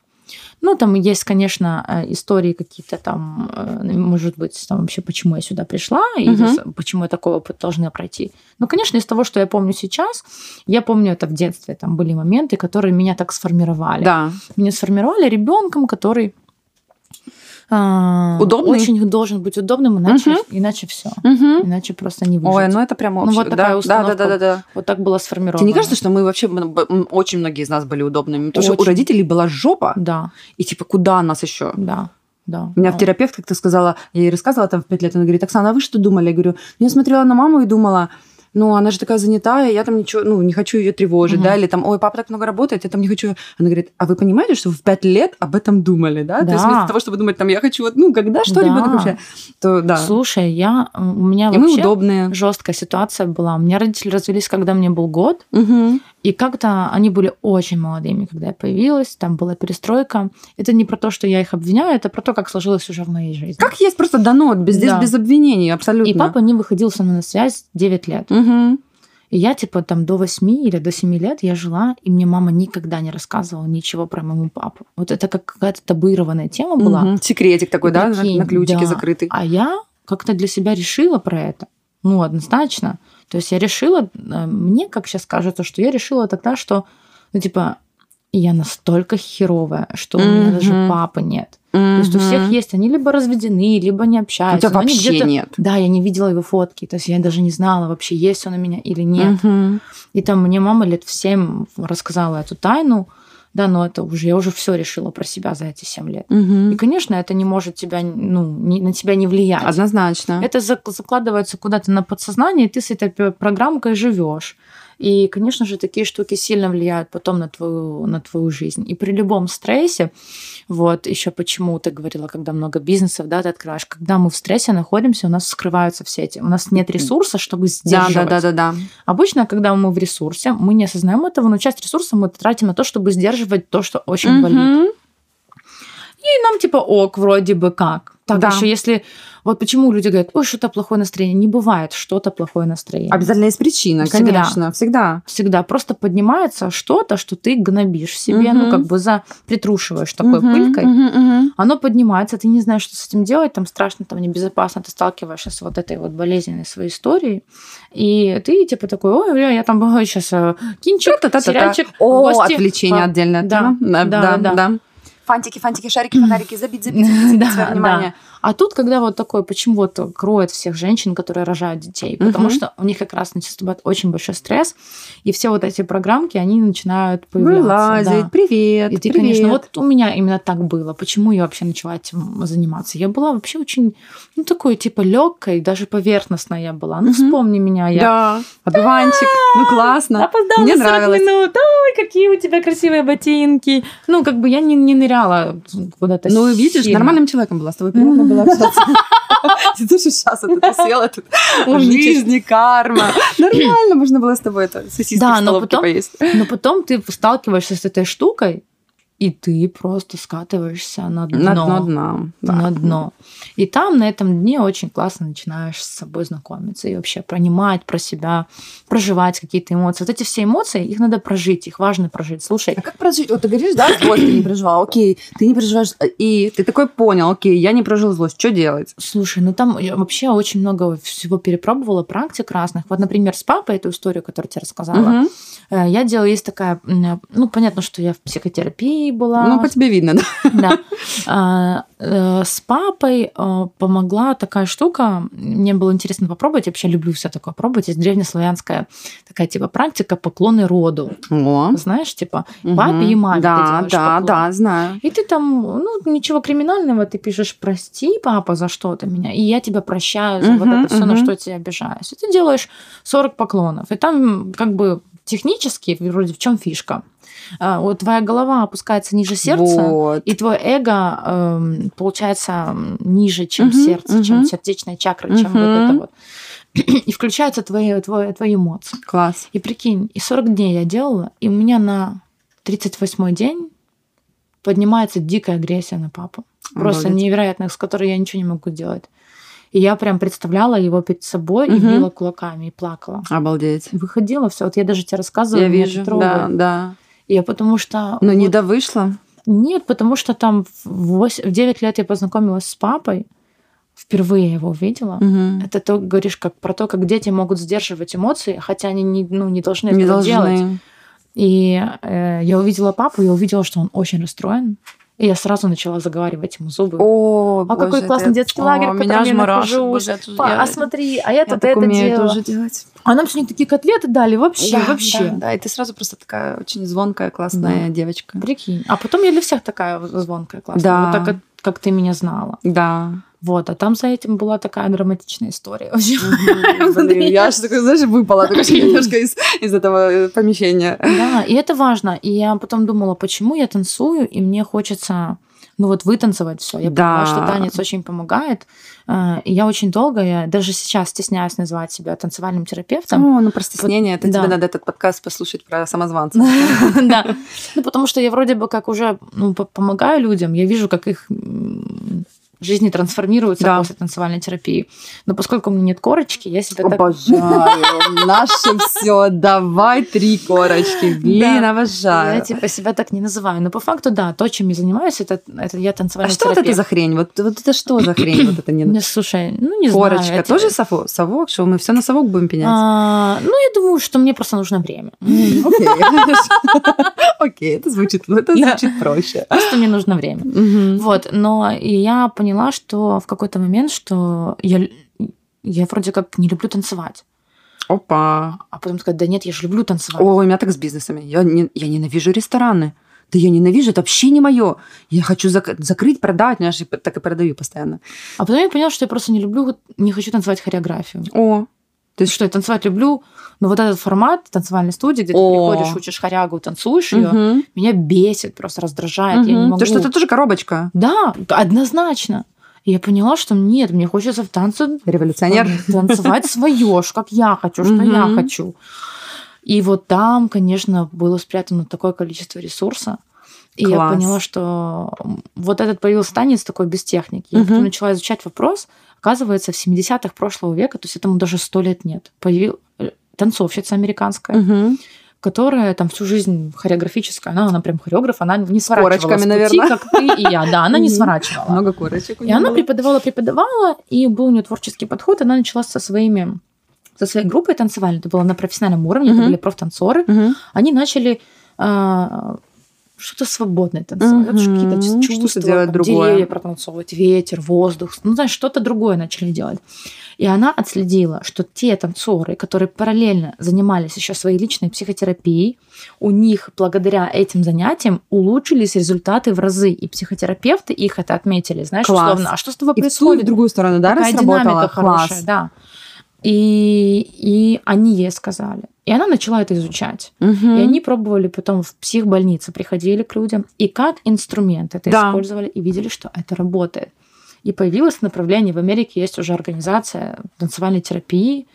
Ну, там есть, конечно, э, истории какие-то там, э, может быть, там вообще, почему я сюда пришла, и угу. почему я такой опыт должна пройти. Ну, конечно, из того, что я помню сейчас, я помню это в детстве. Там были моменты, которые меня так сформировали. Да. Меня сформировали ребенком, который Удобный? Очень должен быть удобным, иначе, угу. иначе все. Угу. Иначе просто не выжить. Ой, ну это прямо Ну вот такая да, установка. Да, да, да, да. Вот так было сформировано. Тебе не кажется, что мы вообще, очень многие из нас были удобными? Потому очень. что у родителей была жопа. Да. И типа, куда нас еще? Да. Да. У меня в терапевт как-то сказала, я ей рассказывала там в пять лет, она говорит, Оксана, а вы что думали? Я говорю, я смотрела на маму и думала, ну, она же такая занятая, я там ничего, ну, не хочу ее тревожить, угу. да, или там, ой, папа так много работает, я там не хочу. Она говорит, а вы понимаете, что вы в пять лет об этом думали, да? да. То есть вместо того, чтобы думать, там, я хочу, вот, ну, когда что да. ребенок вообще, то да. Слушай, я, у меня и вообще удобные. жесткая ситуация была. У меня родители развелись, когда мне был год, угу. И как-то они были очень молодыми, когда я появилась, там была перестройка. Это не про то, что я их обвиняю, это про то, как сложилось уже в моей жизни. Как есть просто дано, без, да. здесь без обвинений, абсолютно. И папа не выходил со мной на связь 9 лет. Угу. И я, типа, там до 8 или до 7 лет я жила, и мне мама никогда не рассказывала ничего про и папу. Вот это как какая-то табуированная тема была. Угу. Секретик такой, да, прикинь, на ключике да. закрытый. А я как-то для себя решила про это. Ну, однозначно. То есть я решила, э, мне как сейчас кажется, что я решила тогда, что, ну, типа, я настолько херовая, что mm-hmm. у меня даже папы нет. Mm-hmm. То есть у всех есть, они либо разведены, либо не общаются. У тебя вообще нет. Да, я не видела его фотки, то есть я даже не знала вообще, есть он у меня или нет. Mm-hmm. И там мне мама лет в семь рассказала эту тайну, да, но это уже, я уже все решила про себя за эти семь лет. Угу. И, конечно, это не может тебя, ну, не, на тебя не влиять. Однозначно. Это закладывается куда-то на подсознание, и ты с этой программкой живешь. И, конечно же, такие штуки сильно влияют потом на твою, на твою жизнь. И при любом стрессе, вот еще почему ты говорила, когда много бизнесов, да, ты открываешь, когда мы в стрессе находимся, у нас скрываются все эти, у нас нет ресурса, чтобы сдерживать. Да, да, да, да, да. Обычно, когда мы в ресурсе, мы не осознаем этого, но часть ресурса мы тратим на то, чтобы сдерживать то, что очень болит. И нам типа ок, вроде бы как. Так да. еще если вот почему люди говорят, ой, что-то плохое настроение. Не бывает что-то плохое настроение. Обязательно есть причина, всегда. конечно, всегда. Всегда. Просто поднимается что-то, что ты гнобишь себе, угу. ну, как бы за притрушиваешь такой угу, пылькой. Угу, угу. Оно поднимается, ты не знаешь, что с этим делать, там страшно, там небезопасно, ты сталкиваешься с вот этой вот болезненной своей историей. И ты типа такой, ой, бля, я там сейчас э, кинчик, сериальчик, О, гости. отвлечение отдельное. Да, да, да, да. да фантики, фантики, шарики, фонарики, забить, забить, забить, забить свое внимание. А тут, когда вот такое, почему вот кроет всех женщин, которые рожают детей? Потому что у них как раз наступает очень большой стресс, и все вот эти программки, они начинают появляться. Вылазить, да. привет, И ты, привет. конечно, вот у меня именно так было. Почему я вообще начала этим заниматься? Я была вообще очень, ну, такой, типа, легкой, даже поверхностная я была. Ну, вспомни меня. Я... Да, одуванчик, ну, классно. Опоздала Мне 40 нравилось. минут. Ой, какие у тебя красивые ботинки. Ну, как бы я не, не ныряла куда-то Ну, видишь, нормальным человеком была, с тобой приятно было общаться. Ты тоже сейчас это села тут. Жизни, карма. Нормально можно было с тобой это сосиски да, но потом, поесть. Но потом ты сталкиваешься с этой штукой, и ты просто скатываешься на дно. На дно дна. Да. На дно. И там, на этом дне, очень классно начинаешь с собой знакомиться и вообще понимать про себя, проживать какие-то эмоции. Вот эти все эмоции, их надо прожить, их важно прожить. Слушай. А как прожить? Вот ты говоришь, да, злость ты не проживал, окей, ты не проживаешь, и ты такой понял, окей, я не прожил злость, что делать? Слушай, ну там я вообще очень много всего перепробовала, практик разных. Вот, например, с папой эту историю, которую я тебе рассказала, угу. я делала, есть такая, ну, понятно, что я в психотерапии была. Ну, по тебе видно, да. Да. А, э, с папой э, помогла такая штука. Мне было интересно попробовать. Я вообще люблю все такое пробовать. Есть древнеславянская такая типа практика поклоны роду. О. Знаешь, типа папе и маме Да, да, поклон. да, знаю. И ты там, ну, ничего криминального, ты пишешь, прости, папа, за что-то меня, и я тебя прощаю за вот это все, на что я тебя обижаюсь. И ты делаешь 40 поклонов. И там как бы технически, вроде в чем фишка? А, вот твоя голова опускается ниже сердца, вот. и твое эго э, получается ниже, чем угу, сердце, угу. чем сердечная чакра, угу. чем вот это вот. И включаются твои, твои, твои эмоции. Класс. И прикинь, и 40 дней я делала, и у меня на 38-й день поднимается дикая агрессия на папу. Просто Обалдеть. невероятная, с которой я ничего не могу делать. И я прям представляла его перед собой угу. и била кулаками и плакала. Обалдеть. Выходила все. Вот я даже тебе рассказывала. Я вижу, да, да. Я потому что... Но вот... не довышла? Нет, потому что там в, 8, в 9 лет я познакомилась с папой, впервые его увидела. Угу. Это то говоришь как про то, как дети могут сдерживать эмоции, хотя они не, ну, не должны не этого должны. делать. И э, я увидела папу, я увидела, что он очень расстроен. И я сразу начала заговаривать ему зубы. О, а боже, какой классный это... детский лагерь, О, в котором я нахожусь. Па, а смотри, а я, я тут это делала. тоже делать. А нам сегодня такие котлеты дали, вообще, да, вообще. Да, да, и ты сразу просто такая очень звонкая, классная да. девочка. Прикинь. А потом я для всех такая звонкая, классная. Да. Вот так, как ты меня знала. Да. Вот, а там за этим была такая драматичная история. я же такой, знаешь, выпала немножко из, из этого э, помещения. Да, и это важно. И я потом думала, почему я танцую, и мне хочется ну вот вытанцевать все. Я да. поняла, что танец очень помогает. Э, и я очень долго, я даже сейчас стесняюсь называть себя танцевальным терапевтом. О, ну про стеснение, это тебе надо этот подкаст послушать про самозванцев. Да, ну потому что я вроде бы как уже ну, помогаю людям, я вижу, как их жизни трансформируются да. после танцевальной терапии. Но поскольку у меня нет корочки, я себя обожаю. так... Наше все, давай три корочки. Блин, да. обожаю. Я типа себя так не называю. Но по факту, да, то, чем я занимаюсь, это, это я танцевальная А что вот это за хрень? Вот, вот это что за хрень? Вот это не... не слушай, ну не Корочка. знаю. Корочка. Тоже совок? Совок? Что мы все на совок будем пенять? А, ну, я думаю, что мне просто нужно время. Окей. Окей, это звучит проще. Просто мне нужно время. Вот, но я поняла, поняла, что в какой-то момент, что я, я вроде как не люблю танцевать. Опа. А потом сказать, да нет, я же люблю танцевать. О, у меня так с бизнесами. Я, не, я ненавижу рестораны. Да я ненавижу, это вообще не мое. Я хочу зак- закрыть, продать, я же так и продаю постоянно. А потом я поняла, что я просто не люблю, не хочу танцевать хореографию. О, То есть что я танцевать люблю, но вот этот формат танцевальной студии, где О. ты приходишь, учишь хорягу, танцуешь ее, меня бесит, просто раздражает. Я не могу. То, что это тоже коробочка. Да, однозначно. И я поняла, что нет, мне хочется в танце Революционер. танцевать свое, как я хочу, что я хочу. И вот там, конечно, было спрятано такое количество ресурса. И я Класс. поняла, что вот этот появился танец такой без техники. Я Мгм. потом начала изучать вопрос. Оказывается, в 70-х прошлого века, то есть этому даже сто лет нет, появилась танцовщица американская, Мгм. которая там всю жизнь хореографическая, она, она прям хореограф, она не сворачивала корочками, с пути, наверное. как ты и я. Да, она не сворачивала. Много корочек. И она преподавала, преподавала, и был у нее творческий подход. Она начала со своими со своей группой танцевальной, это было на профессиональном уровне, это были профтанцоры, они начали а, что-то свободное танцевать, Мгм. какие-то Что-то чувства, делать там, другое. деревья протанцовывать, ветер, воздух, ну, знаешь, что-то другое начали делать. И она отследила, что те танцоры, которые параллельно занимались еще своей личной психотерапией, у них благодаря этим занятиям улучшились результаты в разы. И психотерапевты их это отметили. Знаешь, Класс. условно, а что с тобой И в ту, и происходит? в другую сторону, да, Такая динамика хорошая, Класс. да. И, и они ей сказали. И она начала это изучать. Мгм. И они пробовали потом в психбольнице, приходили к людям, и как инструмент это Да. использовали, и видели, что это работает. И появилось направление, в Америке есть уже организация танцевальной терапии.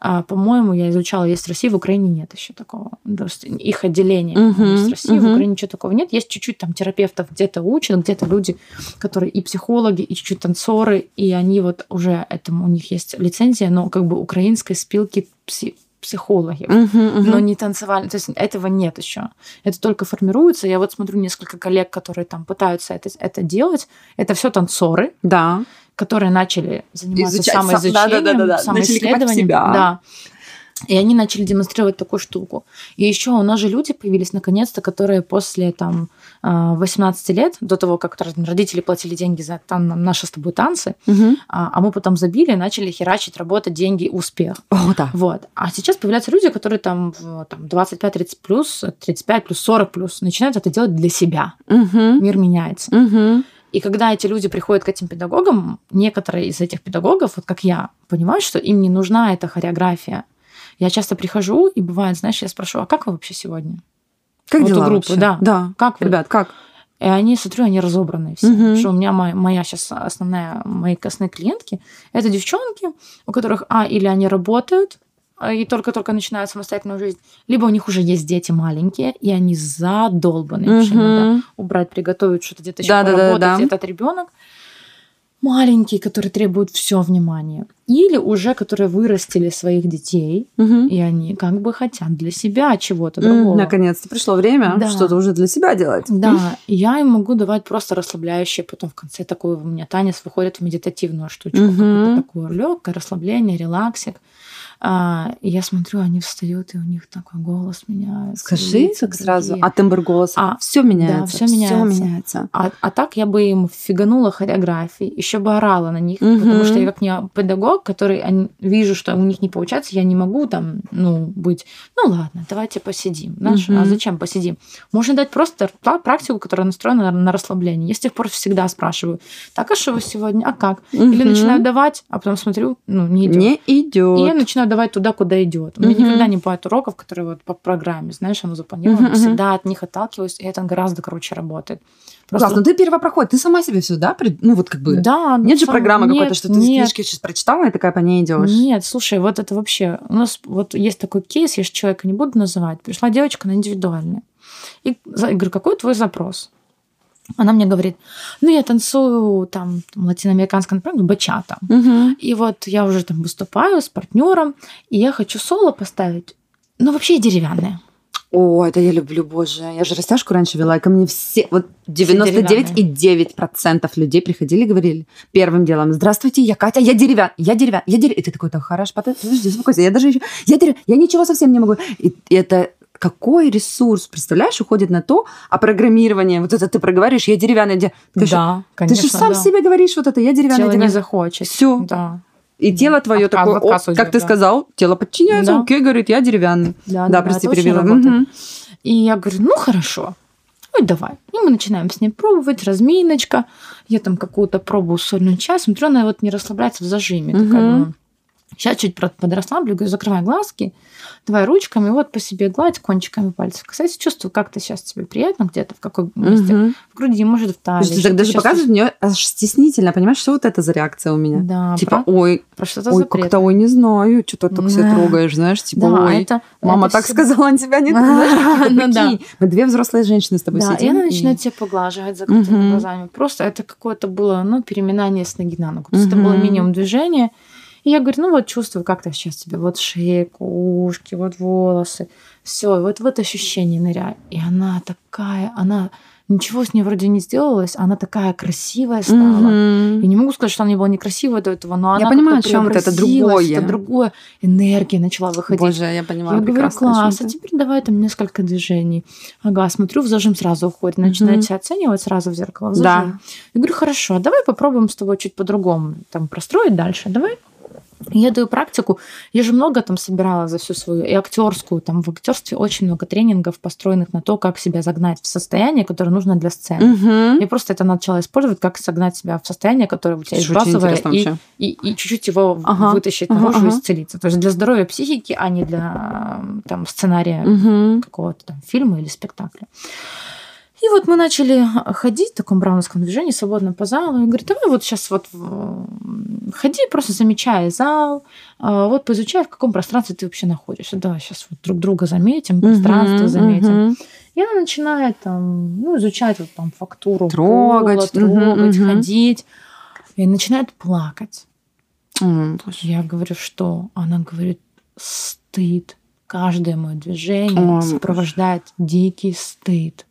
А, по-моему, я изучала, есть в России, в Украине нет еще такого. То есть их отделение Мгм, есть в России, в мгм. Украине ничего такого нет. Есть чуть-чуть там терапевтов где-то учат, где-то люди, которые и психологи, и чуть-чуть танцоры, и они вот уже этому, у них есть лицензия, но как бы украинской спилки пси- психологов Мгм, мгм. но не танцевальный. То есть этого нет еще. Это только формируется. Я вот смотрю несколько коллег, которые там пытаются это, это делать. Это все танцоры, Да. Которые начали заниматься Изучать сам- самоизучением, да-да-да-да. Начали копать в самоисследованием. Да. И они начали демонстрировать такую штуку. И еще у нас же люди появились наконец-то, которые после там а, 18 лет, до того, как родители платили деньги за там, наши с тобой танцы, Мгм. а а мы потом забили и начали херачить, работать, деньги, успех. О, да. Вот. А сейчас появляются люди, которые там, в, там 25-30 плюс, 35 плюс, 40 плюс, начинают это делать для себя. Мгм. Мир меняется. Мгм. И когда эти люди приходят к этим педагогам, некоторые из этих педагогов, вот как я, понимают, что им не нужна эта хореография. Я часто прихожу, и бывает, знаешь, я спрашиваю, а как вы вообще сегодня? Как Вот дела группу, вообще? да. Да. Как вы? Ребят, как? И они, смотрю, они разобранные все. Потому Что у меня моя, моя сейчас основная, мои костные клиентки, это девчонки, у которых, а, или они работают, и только-только начинают самостоятельную жизнь, либо у них уже есть дети маленькие, и они задолбаны. им же надо убрать, приготовить, что-то где-то еще Да-да-да-да. поработать. Этот ребенок маленький, который требует все внимание. Или уже, которые вырастили своих детей, Мгм. и они как бы хотят для себя чего-то М, другого. Наконец-то пришло время Да. что-то уже для себя делать. Да, и я им могу давать просто расслабляющее, потом в конце такой у меня танец выходит в медитативную штучку, какое-то такое легкое расслабление, релаксик. А, и я смотрю, они встают, и у них такой голос меняется. Скажи, лица как сразу, а тембр голоса. А, все меняется. всё всё меняется. меняется. А, а так я бы им фиганула хореографии, еще бы орала на них, Мгм. потому что я как не педагог, который они- вижу, что у них не получается, я не могу там, ну, быть, ну ладно, давайте посидим. Знаешь, а Мгм. зачем посидим? Можно дать просто практику, которая настроена на, на расслабление. Я с тех пор всегда спрашиваю, так, а что вы сегодня, а как? Или Мгм. начинаю давать, а потом смотрю, ну, не идет. Не идет. И я начинаю давать туда, куда идет. У меня Мгм. никогда не бывает уроков, которые вот по программе, знаешь, оно запланировано. Мгм. Всегда от них отталкиваюсь, и это гораздо круче работает. Класс, ну ты первопроход, ты сама себе все, да? Ну вот как бы. Да, Нет же сам- программы нет, какой-то, что ты из нет, книжки сейчас прочитала и такая по ней идешь. Нет, слушай, вот это вообще... У нас вот есть такой кейс, я же человека не буду называть. Пришла девочка на индивидуальный. И говорю, какой твой запрос? Она мне говорит, ну, я танцую там в латиноамериканском направлении бачата. Мгм. И вот я уже там выступаю с партнером, и я хочу соло поставить. Ну, вообще я деревянная. О, это я люблю, боже. Я же растяжку раньше вела, и ко мне все, вот деревянные. 99,9% людей приходили и говорили первым делом, здравствуйте, я Катя, я деревян, я деревян, я деревян. И ты такой, да хорошо, подожди, успокойся, я даже еще, я деревян, я ничего совсем не могу. И, и это какой ресурс, представляешь, уходит на то, а программирование, вот это ты проговариваешь, я деревянная, де- ты же- да, ты конечно, же сам да. себе говоришь вот это, я деревянная, Тело не деревянная. захочет. Всё. Да. И тело твое Отказ- такое, отказ «О, уйдет, как ты да. сказал, тело подчиняется, Да. окей, говорит, я деревянный. Да, Да, прости, очень перебила. работает. Мгм. И я говорю, ну хорошо, ой, давай. И мы начинаем с ней пробовать, разминочка. Я там какую-то пробую сольную часть, смотрю, она вот не расслабляется в зажиме. Такая, Мгм. Сейчас чуть подрасслаблю, говорю, закрывай глазки, давай ручками, вот по себе гладь кончиками пальцев. Кстати, чувствую, как-то сейчас тебе приятно где-то, в какой месте. Угу. В груди, может, в талии. Слушай, так даже показывает мне аж стеснительно, понимаешь, что вот это за реакция у меня? Да. Типа, про... ой, про что-то ой, как-то, ой, не знаю, что-то да. все трогаешь, знаешь, типа, да, ой, это, мама это так все... сказала, на тебя знаешь, ну, да. Мы две взрослые женщины с тобой да, сидим. и она начинает тебя поглаживать закрытыми глазами. Просто это какое-то было, ну, переминание с ноги на ногу. То есть это было минимум движения, и я говорю, ну вот чувствую, как-то сейчас тебе вот шея, ушки, вот волосы. Все, вот вот ощущение ныряю. И она такая, она ничего с ней вроде не сделалось, она такая красивая стала. Mm-hmm. Я не могу сказать, что она не была некрасивая до этого, но она Я понимаю, о чем это, это другое. Это другое. Энергия начала выходить. Боже, я понимаю, Я говорю, класс, а теперь давай там несколько движений. Ага, смотрю, в зажим сразу уходит. Начинает mm-hmm. себя оценивать сразу в зеркало, в зажим. Да. Я говорю, хорошо, а давай попробуем с тобой чуть по-другому там простроить дальше. Давай я даю практику. Я же много там собирала за всю свою и актерскую. Там в актерстве очень много тренингов, построенных на то, как себя загнать в состояние, которое нужно для сцены. Угу. Я просто это начала использовать, как согнать себя в состояние, которое у тебя есть базовое, и, и, и чуть-чуть его ага. вытащить ага, наружу ага. и исцелиться. То есть для здоровья психики, а не для там, сценария угу. какого-то там фильма или спектакля. И вот мы начали ходить в таком брауновском движении, свободно по залу. И говорит, давай вот сейчас вот ходи, просто замечай зал, а, вот поизучай, в каком пространстве ты вообще находишься. Давай сейчас вот друг друга заметим, пространство uh-huh, заметим. Uh-huh. И она начинает там, ну, изучать вот там фактуру трогать, пола, трогать, uh-huh, ходить. И начинает плакать. Uh-huh. Я говорю, что? Она говорит, стыд. Каждое мое движение oh, сопровождает дикий стыд.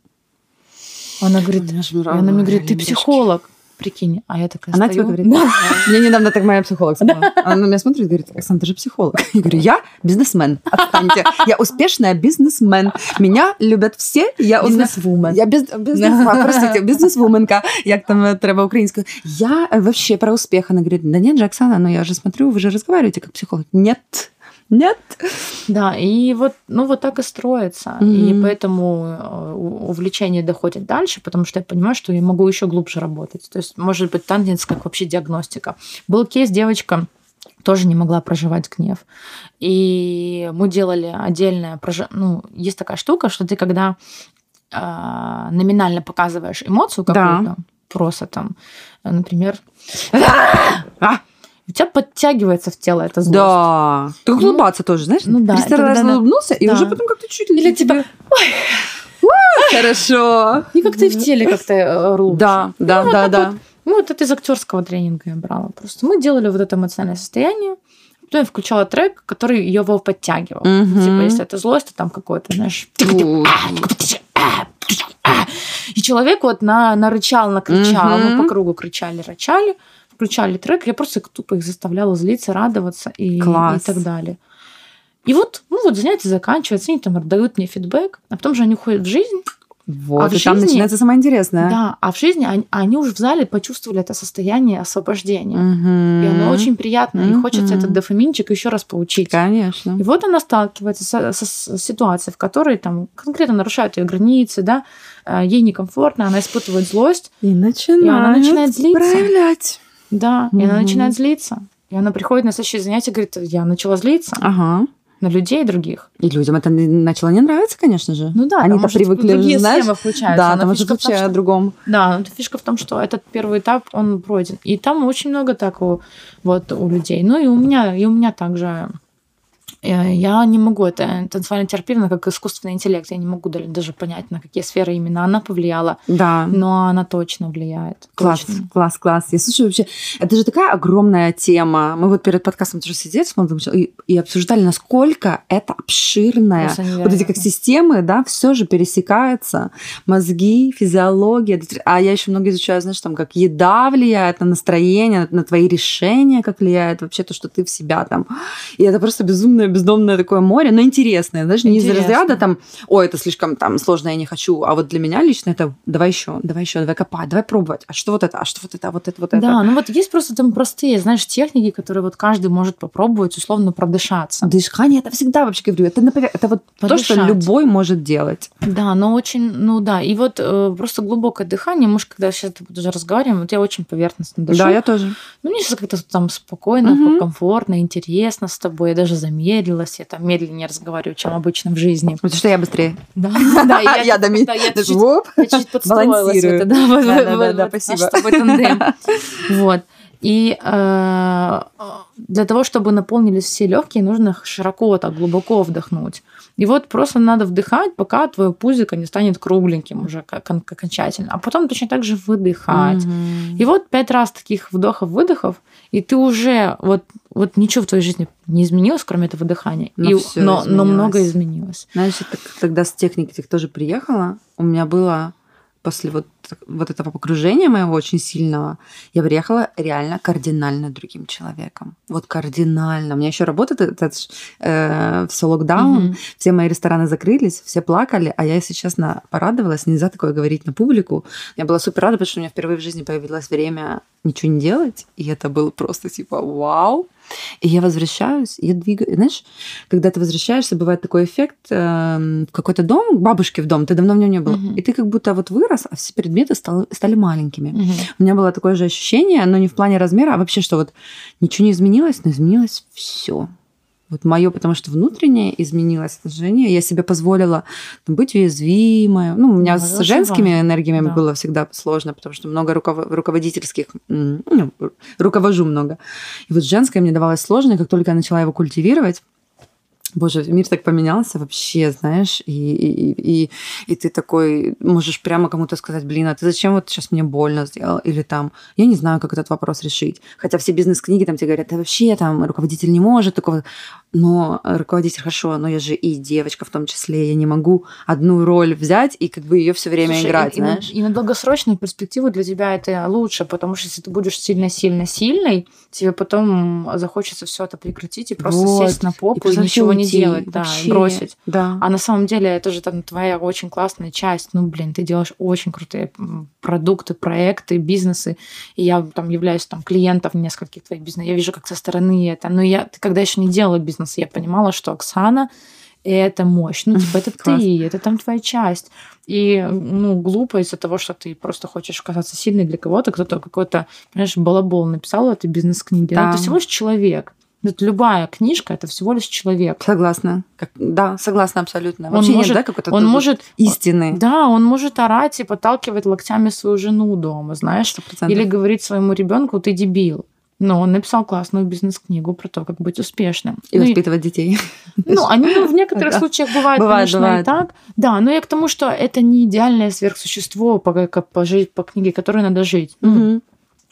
Она говорит, она мне говорит, ты психолог. Прикинь, а я такая Она стою. тебе говорит, да. Мне недавно так моя психолог сказала. Она на меня смотрит и говорит, Оксана, ты же психолог. Я говорю, я бизнесмен, отстаньте. Я успешная бизнесмен. Меня любят все. Я Бізнесвумен. Я біз, бізнес, простите, бізнесвуменка, як там треба українською. Я вообще про успех. Она говорит, да нет же, Оксана, ну я же смотрю, вы же разговариваете как психолог. Нет, нет. Да, и вот, ну, вот так и строится. Mm-hmm. И поэтому э, увлечение доходит дальше, потому что я понимаю, что я могу еще глубже работать. То есть, может быть, тангенс как вообще диагностика. Был кейс, девочка тоже не могла проживать гнев. И мы делали отдельное... Прож... Ну, есть такая штука, что ты когда э, номинально показываешь эмоцию какую-то, да. просто там, например... А! у тебя подтягивается в тело это злость. Да. Ты ну, улыбаться тоже, знаешь? Ну да. Ты раз улыбнулся, да. и уже потом как-то чуть Или типа... Хорошо. И как-то и в теле как-то э, лучше. Да, да, ну, да, да. Ну, вот это из актерского тренинга я брала. Просто мы делали вот это эмоциональное состояние. Потом я включала трек, который его подтягивал. Угу. Типа, если это злость, то там какой-то, знаешь... И человек вот на, нарычал, накричал. Угу. Мы по кругу кричали, рычали включали трек, я просто тупо их заставляла злиться, радоваться и, и так далее. И вот, ну вот занятия заканчиваются, они там дают мне фидбэк, а потом же они уходят в жизнь. Вот, а и жизни, там начинается самое интересное. Да, а в жизни они, они уже в зале почувствовали это состояние освобождения. Угу. И оно очень приятное, угу. и хочется этот дофаминчик еще раз получить. Конечно. И вот она сталкивается с, с, с ситуацией, в которой там конкретно нарушают ее границы, да, э, ей некомфортно, она испытывает злость. И начинает, и она начинает злиться. проявлять. Да, угу. и она начинает злиться. И она приходит на следующее занятие и говорит, я начала злиться. Ага. На людей других. И людям это начало не нравиться, конечно же. Ну да, они-то привыкли, другие знаешь, схемы включаются. Да, там это вообще том, что... о другом. Да, фишка в том, что этот первый этап, он пройден. И там очень много так у, вот, у людей. Ну и у меня, и у меня также я не могу, это танцевальная терапия, она как искусственный интеллект, я не могу даже понять, на какие сферы именно она повлияла. Да. Но она точно влияет. Класс, точно. класс, класс. Я слушаю вообще, это же такая огромная тема. Мы вот перед подкастом тоже сидели с молодым и, и обсуждали, насколько это обширная. Вот эти как системы, да, все же пересекается. Мозги, физиология. А я еще много изучаю, знаешь, там, как еда влияет на настроение, на твои решения, как влияет вообще то, что ты в себя там. И это просто безумная безумное, бездомное такое море, но интересное, знаешь, не из Интересно. разряда там, ой, это слишком там сложно, я не хочу, а вот для меня лично это давай еще, давай еще, давай копать, давай пробовать, а что вот это, а что вот это, а вот это, вот это. Да, ну вот есть просто там простые, знаешь, техники, которые вот каждый может попробовать, условно, продышаться. Дыхание это всегда вообще говорю, это, например, это вот то, что Подышать. любой может делать. Да, но очень, ну да, и вот э, просто глубокое дыхание, может, когда сейчас уже разговариваем, вот я очень поверхностно дышу. Да, я тоже. Ну, мне сейчас как-то там спокойно, Мгм. комфортно, интересно с тобой. Я даже замедлилась, я там медленнее разговариваю, чем обычно в жизни. Потому что я быстрее. Да, да, Я до ми- да, я даже чуть- воп. я чуть подстроилась да, Да, да, да, спасибо. тандем. Вот. И э, для того, чтобы наполнились все легкие, нужно широко, так глубоко вдохнуть. И вот просто надо вдыхать, пока твое пузико не станет кругленьким уже окончательно. А потом точно так же выдыхать. Мгм. И вот пять раз таких вдохов-выдохов, и ты уже вот, вот ничего в твоей жизни не изменилось, кроме этого дыхания. Но И- но, но много изменилось. Знаешь, это как тогда с техникой ты тоже приехала, у меня было после вот, вот этого погружения моего очень сильного, я приехала реально кардинально другим человеком. Вот кардинально. У меня еще работает этот все локдаун, Мгм. все мои рестораны закрылись, все плакали, а я, если честно, порадовалась. Нельзя такое говорить на публику. Я была супер рада, потому что у меня впервые в жизни появилось время ничего не делать, и это было просто типа вау. И я возвращаюсь, я двигаю. Знаешь, когда ты возвращаешься, бывает такой эффект эм, в какой-то дом, к бабушке в дом, ты давно в нем не был, Мгм. и ты как будто вот вырос, а все предметы стал- стали маленькими. Мгм. У меня было такое же ощущение, но не в плане размера, а вообще, что вот ничего не изменилось, но изменилось все. Вот мое, потому что внутреннее изменилось отношение. Я себе позволила там, быть уязвимой. Ну, у меня Да, с женскими важно. энергиями Да. было всегда сложно, потому что много руков- руководительских, ну, ру- руковожу много. И вот женское мне давалось сложно, и как только я начала его культивировать, Боже, мир так поменялся вообще, знаешь, и, и, и, и ты такой можешь прямо кому-то сказать, блин, а ты зачем вот сейчас мне больно сделал? Или там, я не знаю, как этот вопрос решить. Хотя все бизнес-книги там тебе говорят, да вообще там руководитель не может такого. Но руководитель хорошо, но я же и девочка в том числе, я не могу одну роль взять и как бы ее все время Слушай, играть, и, и на- знаешь. И, на долгосрочную перспективу для тебя это лучше, потому что если ты будешь сильно-сильно-сильной, тебе потом захочется все это прекратить и просто Вот. сесть на попу и, просто ничего не делать, да, Вообще. бросить. Да. А на самом деле это же там твоя очень классная часть. Ну, блин, ты делаешь очень крутые продукты, проекты, бизнесы. И я там являюсь там клиентом нескольких твоих бизнесов. Я вижу, как со стороны это. Но я, когда еще не делала бизнес, я понимала, что Оксана это мощь. Ну, типа, это Класс. ты, это там твоя часть. И, ну, глупо из-за того, что ты просто хочешь казаться сильной для кого-то, кто-то какой-то, понимаешь, балабол написал в этой бизнес-книге. Но Да. Это всего лишь человек. Вот любая книжка это всего лишь человек. Согласна. Как- да, согласна абсолютно. Он Вообще может- нет, да, какой-то Он может истины. Да, он может орать и подталкивать локтями свою жену дома, знаешь, 100%. или говорить своему ребенку, ты дебил. Но он написал классную бизнес-книгу про то, как быть успешным. И Ну, и- воспитывать детей. ну, они ну, в некоторых Да. случаях бывают, Бывает, конечно, бывает. и так. Да, но я к тому, что это не идеальное сверхсущество по, как по, жи- по книге, которой надо жить. Ну, Мгм.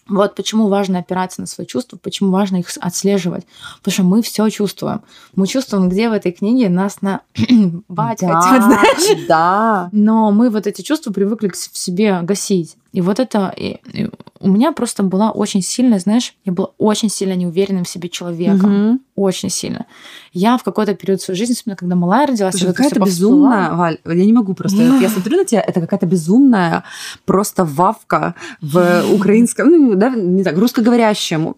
Вот почему важно опираться на свои чувства, почему важно их отслеживать. Потому что мы все чувствуем. Мы чувствуем, где в этой книге нас на бать Да, хотят, знаешь. Да. Но мы вот эти чувства привыкли к в себе гасить. И вот это... и- и у меня просто была очень сильная, знаешь, я была очень сильно неуверенным в себе человеком. Мгм. Очень сильно. Я в какой-то период своей жизни, особенно когда малая родилась, Слушай, это какая-то безумная, Валь, я не могу просто, я смотрю на тебя, это какая-то безумная просто вавка в украинском, ну, да, не так, русскоговорящем.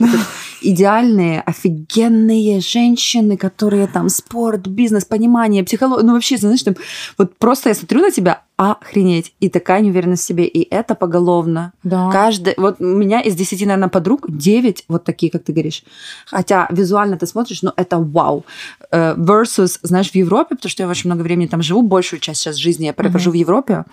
Идеальные, офигенные женщины, которые там спорт, бизнес, понимание, психология, ну вообще, знаешь, там, вот просто я смотрю на тебя, охренеть, и такая неуверенность в себе, и это поголовно. Да. Каждый, вот у меня из 10, наверное, подруг 9 вот такие, как ты говоришь. Хотя визуально ты смотришь, но это вау. Э, Versus, знаешь, в Европе, потому что я очень много времени там живу, большую часть сейчас жизни я провожу в Европе.